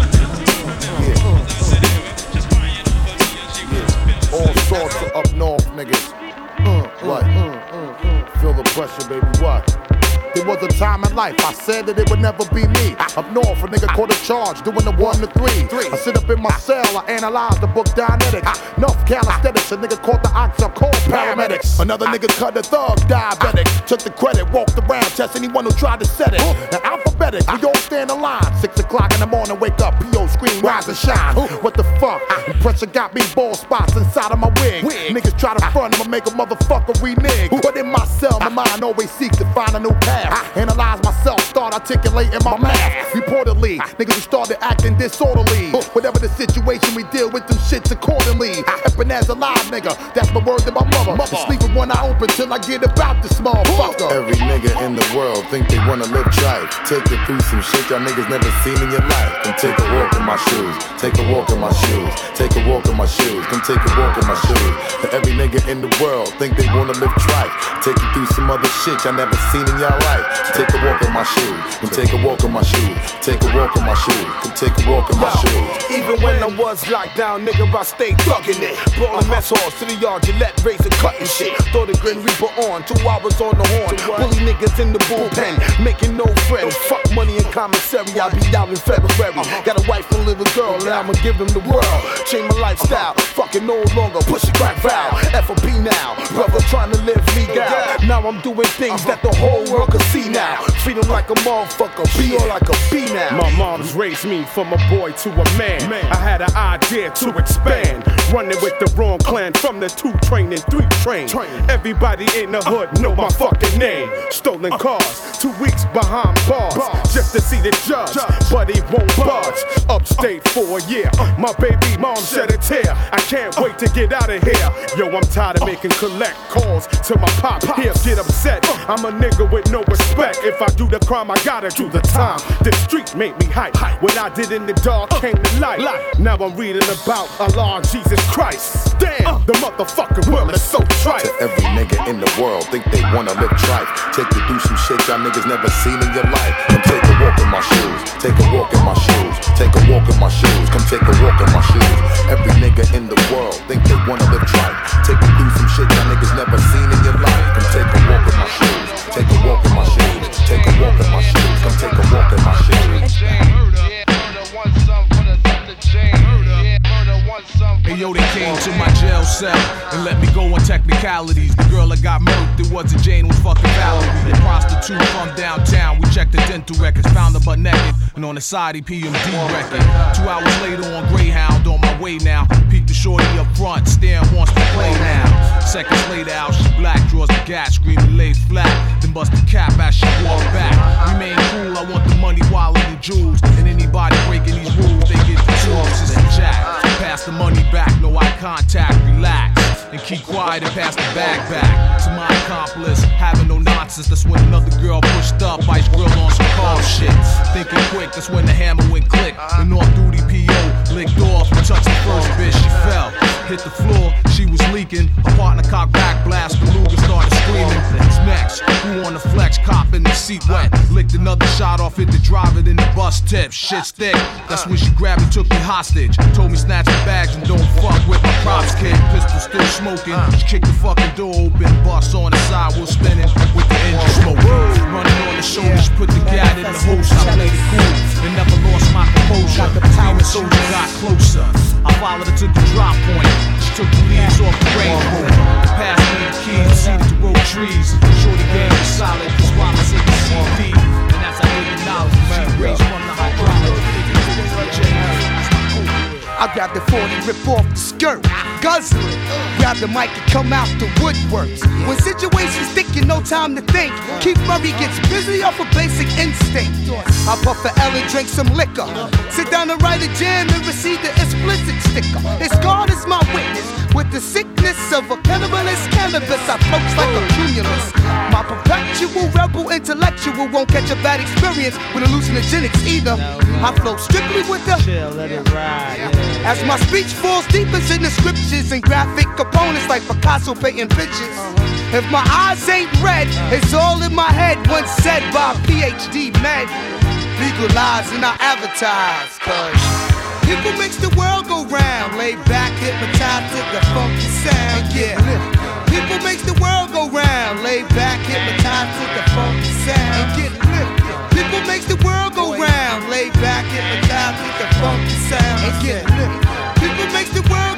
Life I said that it would never be me. Up north, a nigga caught a charge doing the one to three. I sit up in my cell, I analyze the book Dianetics. Enough calisthenics, a nigga caught the ox up, called paramedics. Another nigga cut the thug, diabetic. Took the credit, walked around, test anyone who tried to set it. Now alphabetic, we all stand in line. Six o'clock in the morning, wake up, PO screen, rise and shine. What the fuck? The pressure got me bald spots inside of my wig. Niggas try to front, I'ma make a motherfucker renege. But in my cell, my mind always seeks to find a new path. Analyze myself, start articulating my math. Reportedly, niggas who started acting disorderly. Whatever the situation, we deal with them shits accordingly. Eppin' as a live nigga, that's my word to my mother. Sleep with one eye open till I get about this motherfucker. Every nigga in the world think they wanna live trife. Take it through some shit y'all niggas never seen in your life. Come take a walk in my shoes. Take a walk in my shoes. Take a walk in my shoes. Come take a walk in my shoes. For every nigga in the world think they wanna live trife. Take you through some other shit y'all never seen in your life. Take a walk in my shoes. Come take a walk in my shoes. Take a walk in my shoes. Come take a walk in my shoes. Even when I was locked down, nigga, I stayed thugging it. Brought the mess halls to the yard, Gillette razor cutting shit. Throw the Grim Reaper on, two hours on the horn. Bully niggas in the bullpen, making no friends. Fuck money and commissary, I'll be out in February. Uh-huh. Got a wife and little girl, and I'ma give them the world. Change my lifestyle, uh-huh. fucking no longer push a crack valve. FOP now, brother trying to live legal. Now I'm doing things that the whole world can see now. Feeling like a motherfucker, be all like a bee now. My mom's raised me from a boy to a man. man. I had an idea to expand. running with the wrong clan from the two train and three train. Everybody in the hood know my fucking name. Stolen uh. cars, two weeks behind bars, just to see the judge, but he won't budge. Upstate uh. for a year, my baby mom shed a tear. I can't wait to get out of here. Yo, I'm tired of uh. making collect calls to my pop. He'll get upset. I'm a nigga with no respect. If I do the crime, I gotta do the time. The street made me hype. What I did in the dark came to light. Now I'm reading about Allah and Jesus Christ. Damn, uh. the motherfucking world is so trite. To every nigga in the world think they wanna live trife. Take you through some shit y'all niggas never seen in your life. Come take a walk in my shoes. Take a walk in my shoes. Take a walk in my shoes. Come take a walk in my shoes. Every nigga in the world think they wanna live trife. Take you through some shit y'all niggas never seen in your life. Come take a walk in my shoes. Take a walk in my shoes. Take a walk in my shoes. Come take a walk in my shoes. Hey yo, they came to my jail cell and let me go on technicalities. The girl that got murked, it wasn't Jane, was fucking Valerie. The prostitute from downtown, we checked the dental records, found her butt naked, and on the side he PMD record. Two hours later on Greyhound, on my way now. Peep the shorty up front, staring wants to play now. Seconds later, out she black, draws the gas, screaming lays flat, then bust the cap as she walk back. Remain cool, I want the money, wallet, and jewels, and anybody breaking these rules, they get the tools. It's a jack. Pass the money back, no eye contact, relax. And keep quiet and pass the bag back to my accomplice. Having no nonsense, that's when another girl pushed up, ice grill on some car shit. Thinking quick, that's when the hammer went click. The North Duty PO licked off, touched the first bitch, she fell. Hit the floor, she was leaking. A partner cocked back blast, the Luger started screaming. Who's next? Who on the flex? Cop in the seat wet. Licked another shot off, hit the driver, then the bus tip. Shit's thick. That's when she grabbed me, took me hostage. Told me snatch the bags and don't fuck with my props, kid. Pistol still smoking. She kicked the fucking door open, bust on the side, we're spinning with the engine smoking. Running on the shoulders, put the gat in the holster. I played it cool and never lost my composure. Demon soldier got closer. I followed her to the drop point. She took the leaves off the rainbow. Passed me the keys, seated to roll trees. Shorty game was solid, while I said the CD. And as I the knowledge, she raised from the hydraulic. I grab the 40, rip off the skirt, guzzle it. Grab the mic and come out the woodworks. When situations thicken, no time to think. Keith Murray gets busy off a basic instinct. I puff a L and drink some liquor. Sit down and write a jam and receive the explicit sticker. It's God is my witness. With the sickness of a cannibalist cannabis, I floats like a cumulus. My perpetual rebel intellectual won't catch a bad experience with hallucinogenics either. I flow strictly with the Chill, let it ride. As my speech falls deep into the scriptures and graphic components like Picasso painting pictures. Uh-huh. If my eyes ain't red, it's all in my head. Once said by PhD men. Legalize and I advertise, cause people makes the world go round. Lay back, hypnotized to the funky sound, yeah. People makes the world go round. Lay back, hypnotized to the funky sound, get lit. People makes the world go round. Lay back, hypnotized with the funky sound, and get lit. People makes the world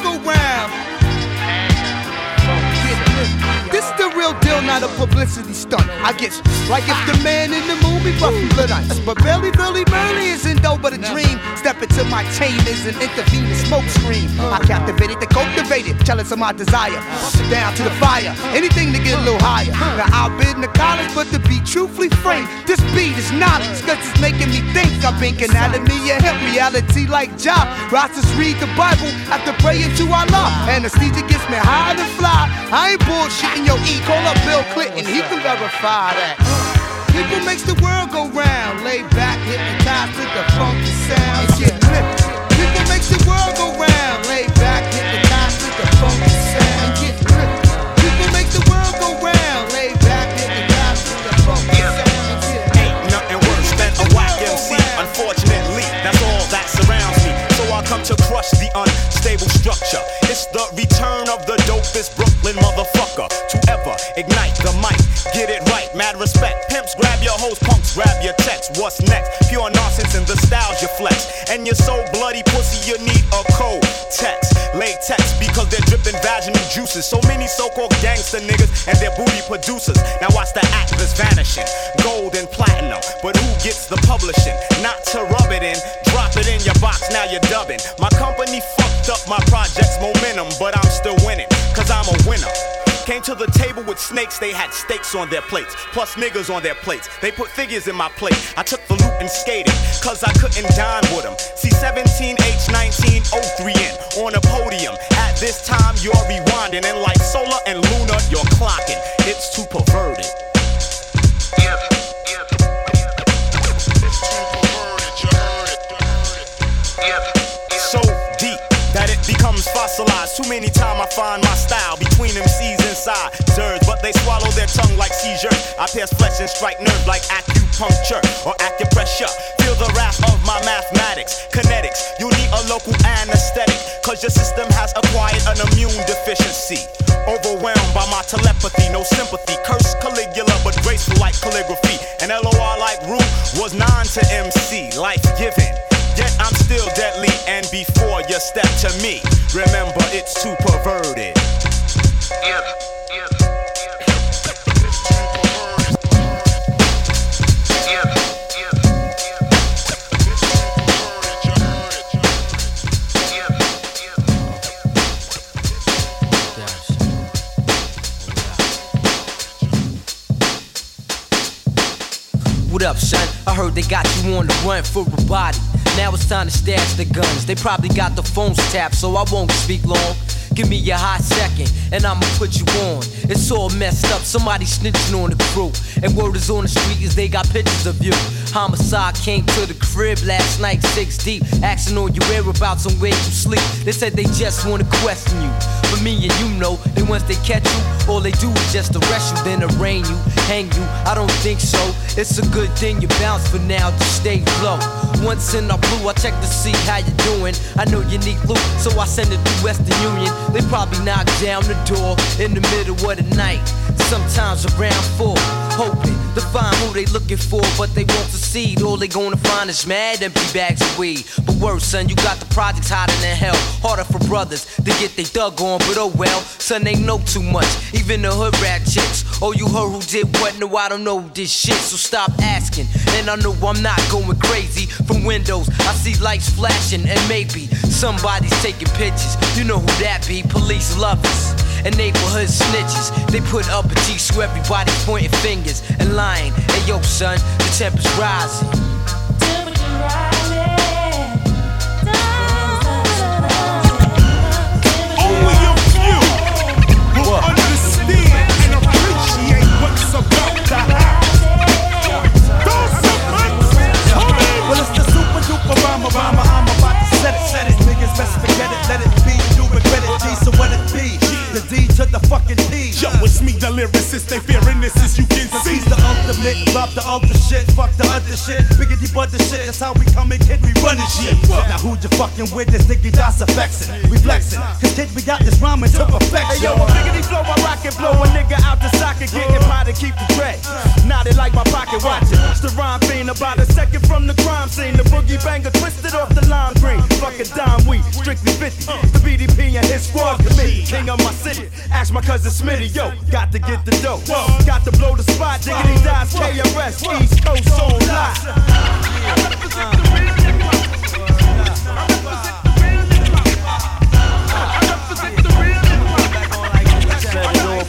not a publicity stunt. I guess like if the man in the movie Buffy Bloodice, but Billy Billy Burley isn't though but a dream. Step into my chambers and intervene the smoke screen. I captivated the cultivated, jealous of my desire. Down to the fire, anything to get a little higher. Now I've been to college, but to be truthfully frank, this beat is knowledge, cause it's making me think. I've been anatomy and hip reality like job. Rosters read the Bible after praying to Allah. Anesthesia gets me high and fly. I ain't bullshitting your E. Call up Bill Clinton, he can verify that. People makes the world go round. Lay back, hypnotized to the funky sound. Get lit. People makes the world go round. Lay back, hypnotized to the funky sound. Get lit. People make the world go round. Lay back, hypnotized to the funky sound. Ain't nothing worse than a whack MC. Unfortunately, that's all that surrounds me. So I come to crush the unstable structure. It's the return of the dopest Brooklyn motherfucker to ever ignite the mic. Get it right, mad respect. Pimps grab your hoes, punks grab your text. What's next? Pure nonsense in the styles you flex. And you're so bloody pussy, you need a code text. Latex because they're dripping vaginal juices. So many so-called gangster niggas and their booty producers. Now watch the actors vanishing, gold and platinum. But who gets the publishing? Not to rub it in, drop it in your box. Now you're dubbing. My company fucked up my project's momentum, but I'm still winning, cause I'm a winner. Came to the table with snakes, they had steaks on their plates, plus niggas on their plates. They put figures in my plate. I took the loot and skated, cause I couldn't dine with them. C17H1903N on a podium. At this time, you're rewinding, and like Solar and Luna, you're clocking. It's too perverted. so deep that it becomes fossilized. Too many times I find my style between them C's inside but they swallow their tongue like seizures. I pierce flesh and strike nerves like acupuncture or acupressure. Feel the wrath of my mathematics, kinetics. You need a local anesthetic, cause your system has acquired an immune deficiency. Overwhelmed by my telepathy, no sympathy. Curse Caligula, but graceful like calligraphy. And LOR like root was nine to MC, life giving. Yet I'm still deadly, and before you step to me, remember it's too perverted. For a body. Now it's time to stash the guns. They probably got the phones tapped, so I won't speak long. Give me a hot second, and I'ma put you on. It's all messed up, somebody snitching on the crew. And word is on the street is they got pictures of you. Homicide came to the crib last night, six deep, asking on your whereabouts and where you sleep. They said they just wanna question you. But me and you know, that once they catch you, all they do is just arrest you, then arraign you, hang you. I don't think so. It's a good thing you bounce for now to stay low. Once in our blue, I check to see how you doing. I know you need loot, so I send it to Western Union. They probably knock down the door in the middle of the night. Sometimes around four, hoping to find who they looking for, but they won't succeed. All they gonna find is mad empty bags of weed. But worse, son, you got the projects hotter than hell. Harder for brothers to get they dug on, but oh well, son, they know too much. Even the hood rat chicks. Oh, you heard who did what? No, I don't know this shit, so stop asking. And I know I'm not going crazy. From windows, I see lights flashing, and maybe somebody's taking pictures. You know who that be? Police lovers and neighborhood snitches. They put up a G so everybody's pointing fingers and lying. Hey yo, son, the temperature's rising. Only a few will understand and appreciate what's about to happen. Those Well, it's the super duper rhyme rhyme. I'm about to set it, set it. Niggas best forget it, let it be. You regret it, G, so what it be? The D to the fucking T. Yo, it's me, the lyricist. They fearing this as you can see. He's the ultimate, drop the ultra shit, fuck the other shit. Biggity but the shit, that's how we come and kid, we running shit. Now who you fucking with this nigga that's affecting? We flexing, cause kid, we got this rhyming to perfection. Hey yo, a biggity flow, I rock and blow a nigga out the socket, getting pie to keep the dread. Knotted like my pocket watch it. It's the rhyme fiend about a second from the crime scene. The boogie banger twisted off the lime green. Fucking dime weed, strictly 50. The BDP and his squad committee. King of my city. Ask my cousin Smitty, yo, got to get the dough. Whoa, Got to blow the spot, diggity dies, KRS, East Coast on live.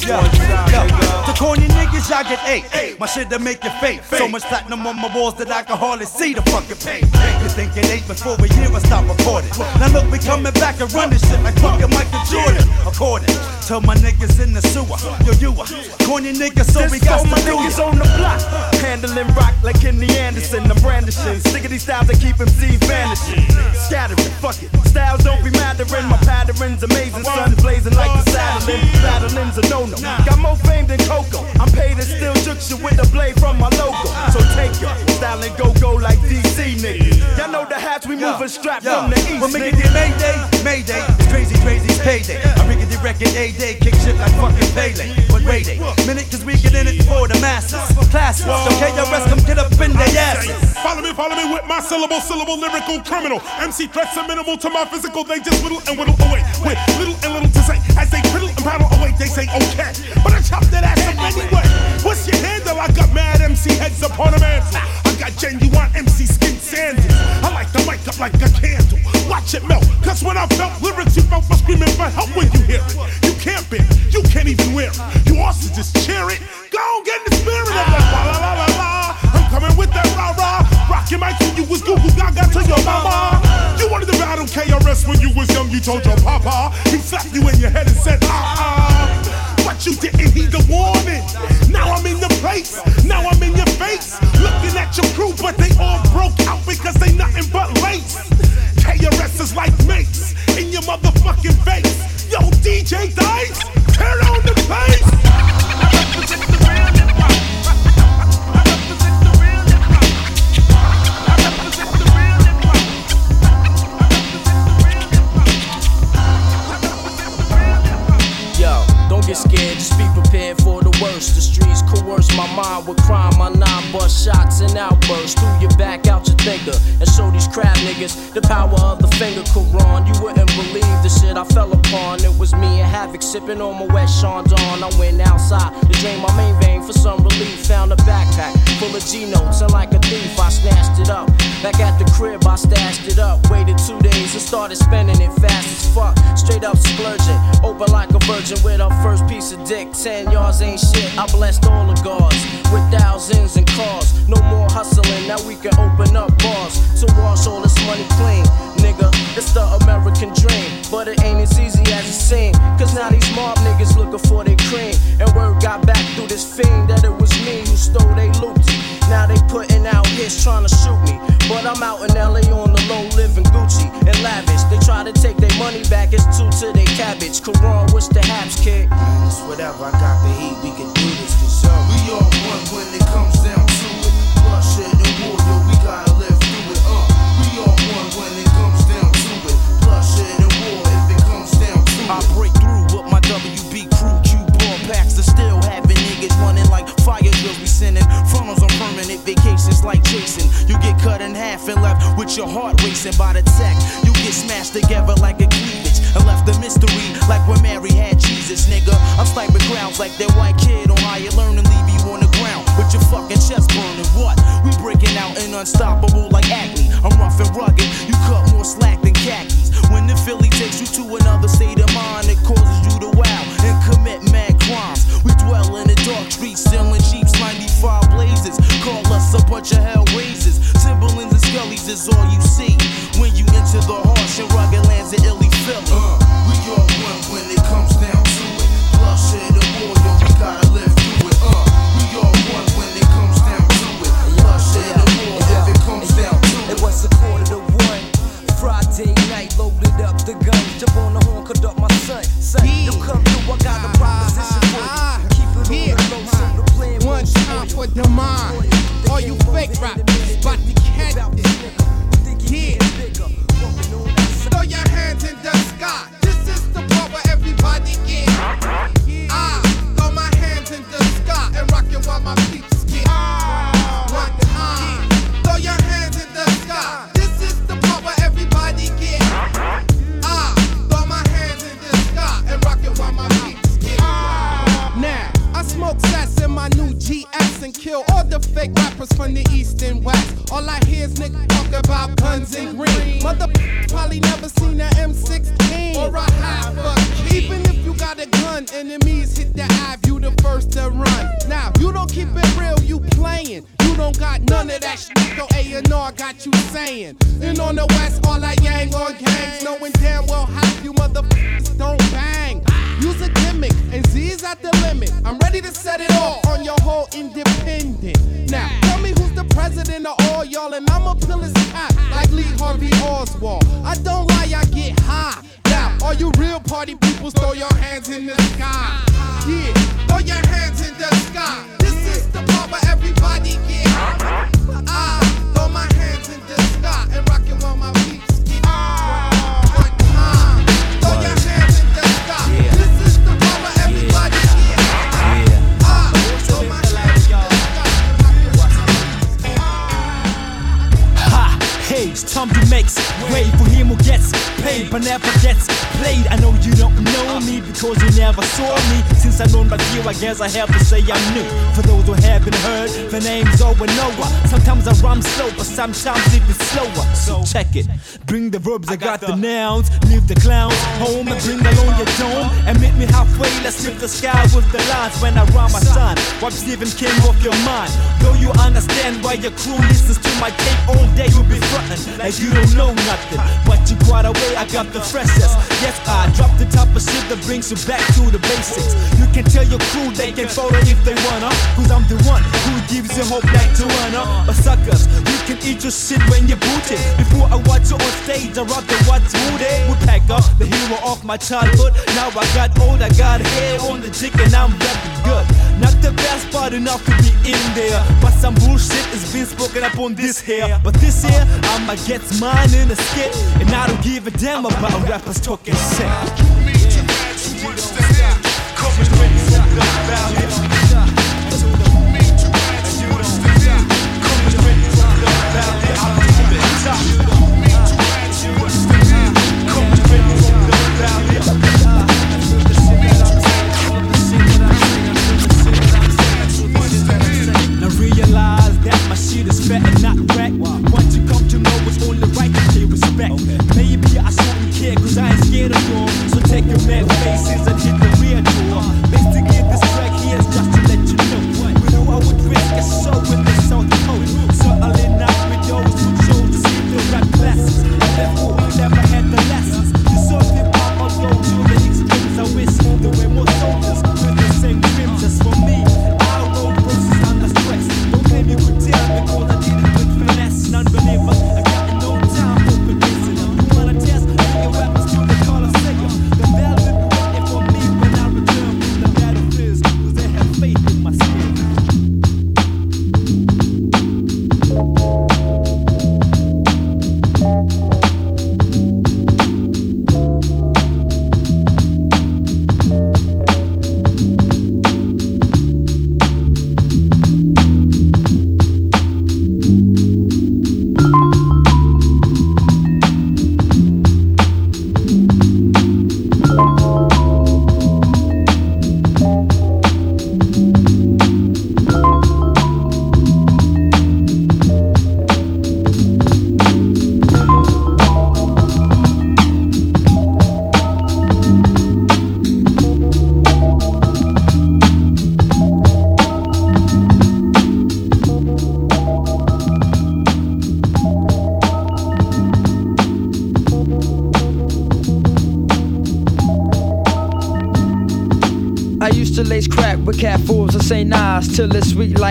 Yo, the corny niggas, y'all get eight. My shit to make you fake. So much platinum on my walls that I can hardly see the fucking paint. You think it ain't before a year I stop recording. Now look, we coming back and running shit like fucking Michael Jordan. According to my niggas in the sewer, yo, you a corny niggas, so we got my niggas on the block. Handling rock like Kenny Anderson. I'm brandishing. Stickity styles that keep MCs vanishing. Scattering, fuck it. Styles don't be mattering. My pattern's amazing. Sun blazing like the Saturn. Battling's a no no. Got more fame than cocoa. I'm paid to still jukes you with a blade from my logo. So take your style and go go like DC niggas. Y'all know the hats we moving strapped from the east. When we nigga. get Mayday, Mayday, it's crazy, crazy, it's payday. I rig the record A day, kick shit like fucking Pele. But wait a minute, cause we get in it for the masses. Classes, so KRS come get up in their asses. Follow me, follow me with my syllable, syllable, lyrical criminal. MC threats are minimal to my physical, they just whittle and whittle away. With little and little to say, as they criddle paddle away, they say okay. But I chop that ass up anyway. What's your handle? I got mad MC heads upon a mantle. I got genuine MC skin sandals. I like the mic up like a candle. Watch it melt, cause when I felt lyrics, you felt my screaming for help when you hear it. You can't bear you can't even wear it. You also just cheer it. Go on, get in the spirit of that. La la la la la. I'm coming with that rah rah. Rockin' mics when you was Google Gaga to your mama. When you was young, you told your papa. He slapped you in your head and said, ah ah. But you didn't heed the warning. Now I'm in the place, now I'm in your face. Looking at your crew, but they all broke out because they nothing but lace. KRS is like mates in your motherfucking face. Yo, DJ Dice, turn on the bass. Coerce my mind with crime. My nine bust shots and outbursts. Through your back, out your thinker. And show these crab niggas the power of the finger Quran. You wouldn't believe the shit I fell upon. It was me and Havoc sipping on Moët Chandon. I went outside to drain my main vein for some relief. Found a backpack full of G notes, and like a thief, I snatched it up. Back at the crib, I stashed it up. Waited two days and started spending it fast as fuck. Straight up splurging, open like a virgin with her first piece of dick. Ten yards ain't shit. I blessed all the guards with thousands and cars. No more hustling, now we can open up bars to wash all this money clean. Nigga, it's the American dream, but it ain't as easy as it seems. Cause now these mob niggas looking for their cream. And word got back through this fiend that it was me who stole they loot. Now they putting out hits trying to shoot me. But I'm out in LA on the low living Gucci and lavish. They try to take their money back, it's two to their cabbage. Quran, what's the haps, kid? It's whatever, I got the heat, we can do this sure. We all one when it comes down vacations like Jason. You get cut in half and left with your heart racing by the tech. You get smashed together like a cleavage and left a mystery like when Mary had Jesus, nigga. I'm sniping grounds like that white kid on higher learn and leave you on the ground with your fucking chest burning. What? We breaking out and unstoppable like acne. I'm rough and rugged. You cut more slack than khakis. When the Philly takes you to another state of mind, it causes you to wow and commit mad crimes. We dwell in the dark streets, selling Jeeps, a bunch of hell raisers. Timberlands and skellies is all you see when you enter the harsh and rugged lands of Illy Philly. Uh, we all one when it comes down to it. Bloodshed and war, yo, we gotta live through it. Uh, we all one when it comes down to it. Bloodshed and war, if it comes down to it. It was a quarter to one. Friday night, loaded up the gun. Jump on the horn, cut up my son. Son, you come through, I got a proposition for you. Keep it on the low, so the plan One time for the mind. All you verbs, I got the nouns. Leave the clowns home and bring along your dome. And meet me halfway, let's lift the sky with the lines when I rhyme my son. Wipe Stephen King your crew listens to my tape all day, you'll be frontin' like you don't know nothing. But you quite away, I got the freshest. Yes, I drop the type of shit that brings you back to the basics. You can tell your crew they can follow if they wanna. Cause I'm the one who gives you hope back to runner. But suckers, you can eat your shit when you boot it. Before I watch you on stage, I rock the what's rooted. Woodpecker, the hero of my childhood. Now I got old, I got hair on the chick and I'm rapping good. Not the best, but enough to be in there. But some bullshit is being spoken up on this here. But this here, I'ma get mine in a skit. And I don't give a damn about rappers talking shit. Coming shit is fat and not crack. Once you come to know it's only right to pay respect. Maybe I shouldn't care cause I ain't scared of you. So take your mad faces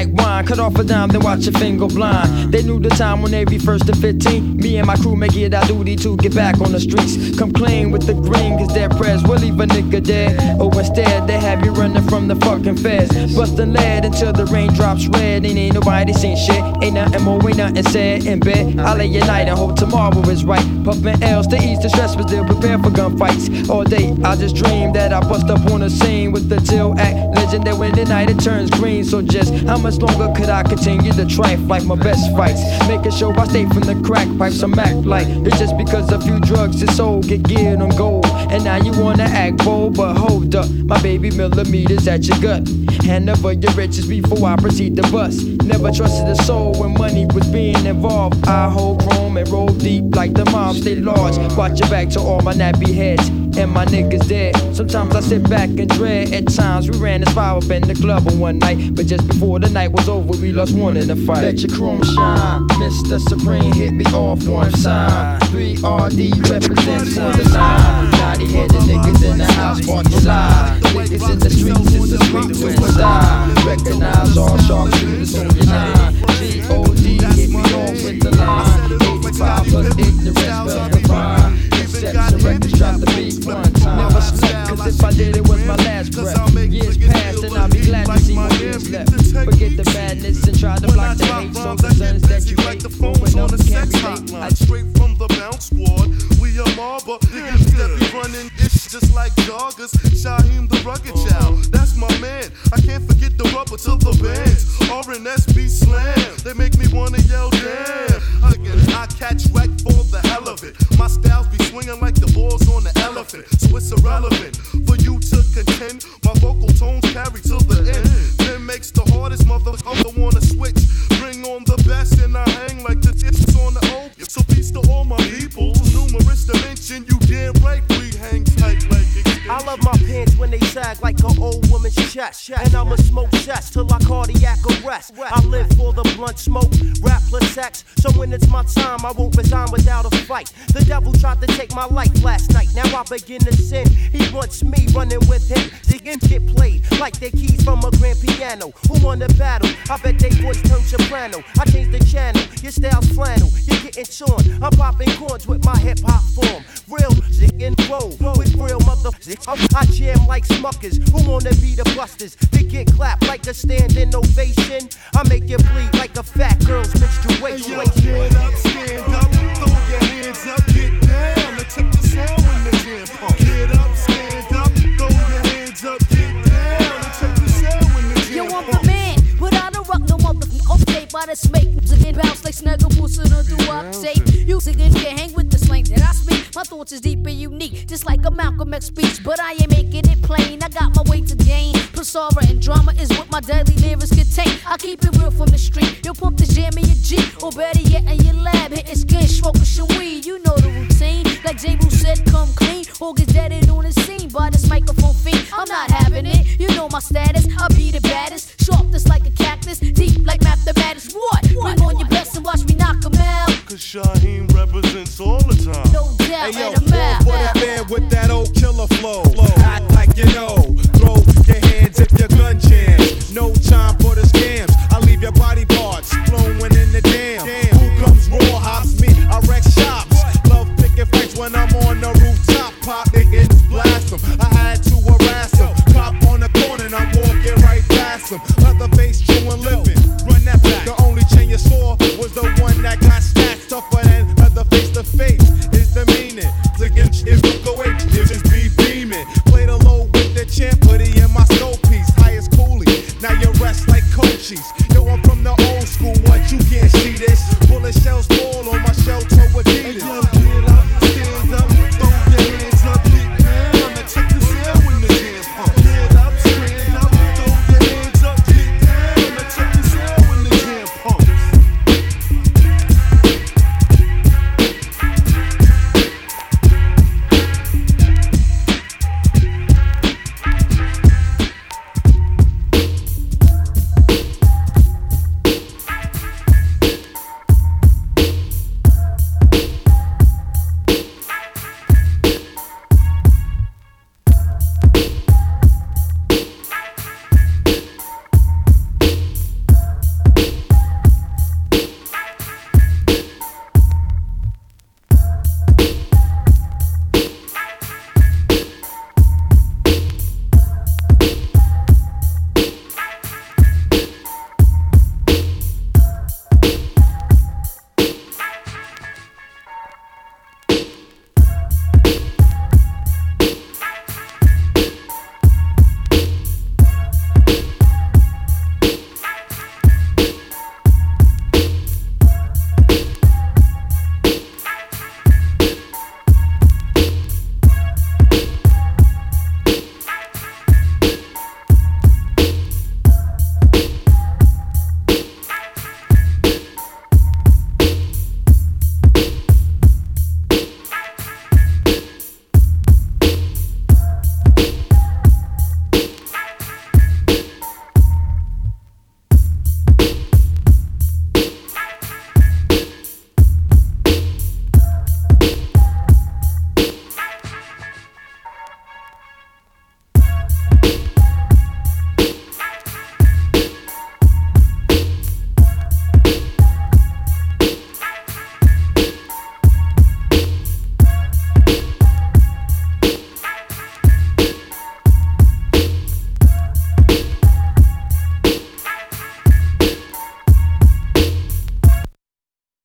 like wine. Cut off a dime, then watch your finger blind. They knew the time when they be first to 15. Me and my crew make it our duty to get back on the streets. Come clean with the green, cause their prayers will leave a nigga dead. Or instead, they have you running from the fucking feds. Busting lead until the rain drops red. And ain't nobody seen shit. Ain't nothing more, ain't nothing said in bed. I lay at night and hope tomorrow is right. Puffin' L's to ease the stress, but still prepare for gunfights. All day, I just dream that I bust up on the scene with the till act. Legend that when the night it turns green. So just how much longer could I continue to triumph like my best fights? Making sure I stay from the crack pipes. I'm act like it's just because a few drugs is sold get geared on gold. And now you wanna act bold, but hold up, my baby millimeters at your gut. Hand over your riches before I proceed to bust. Never trusted a soul when money was being involved. I hold chrome and roll deep like the mob stay large. Watch your back to all my nappy heads and my niggas dead. Sometimes I sit back and dread. At times we ran as far up in the club on one night, but just before the night was over, we lost one in the fight. Let your chrome shine, Mr. Supreme hit me off one side. 3RD represents on the line. Naughty headed niggas in the house, party live. Niggas in the streets, it's a sweet style. Recognize all sharp shooters on your line. G-O-D hit me off with the line. 85 plus ignorance, spell divine. Exception records drop the beat one time. Never slept, cause if I did, it was my last breath. Years passed, and I'll be glad to see what is left. Forget the madness and try to block the hate. So the sons that you hate, but when others can't relate. I Straight from the bounce squad, we a mobber. Niggas that be running ish just like joggers. Shaheem the rugged uh-huh. child, that's my man. I can't forget the rubber to the bands. RNSB slam, they make me wanna yell damn. Again, I catch wreck for the hell of it. My styles be swinging singing like the balls on the elephant. So it's irrelevant for you to contend. My vocal tones carry to the end. Then makes the hardest wanna switch. Bring on the best and I hang like the on the. So peace to all my people. Numerous dimension, you right. We hang tight like. Extension. I love my pants when they sag like an old smoke cess till I cardiac arrest. I live for the blunt smoke, rapless sex. So when it's my time, I won't resign without a fight. The devil tried to take my life last night. Now I begin to sin. He wants me running with him. The get played like they keys from a grand piano. Who won the battle? I bet they voice turn soprano. I changed the channel. Your style's flannel. You're getting torn. I'm popping chords with my hip hop form. Real zig and roll with real mother. I jam like Smuckers. Who wanna be the busters? They get clapped like a standing ovation. I make you bleed like a fat girl's menstruation. Hey, yo, get up, stand up, throw your hands up, get down, and take the sound when the jam pump. Get up, stand up, throw your hands up, get down, and take the sound when the jam Yo, I'm the man, but I don't rock no motherfucking okay by the snake. Ziggin' bounce like snuggle pussy or do I say? You ziggin' can't hang with the that I speak. My thoughts is deep and unique, just like a Malcolm X speech. But I ain't making it plain. I got my way to gain. Persora and drama is what my daily lyrics contain. I keep it real from the street. You'll pump the jam in your G, or better yet in your lab. Hitting skin, smoking some weed. You know the routine. Like Jeru said, come clean. Or gets deaded on the scene by this microphone fiend. I'm not having it. You know my status. I be the baddest. Sharpness like a cactus. Deep like mathematics. What? Bring on your best and watch me knock 'em out. Cause Shaheem represents all the time. No doubt. Hey yo, and I'm out. for the band with that old killer flow. Act like you know. Throw your hands if your gun jams. No time for the scams. I leave your body parts flowing in the dam. Who comes raw hops me? I wreck shops. Love picking fights when I'm on the rooftop. Pop niggas blast 'em. I had to harass 'em. Cop on the corner and I'm walking right past 'em. Other face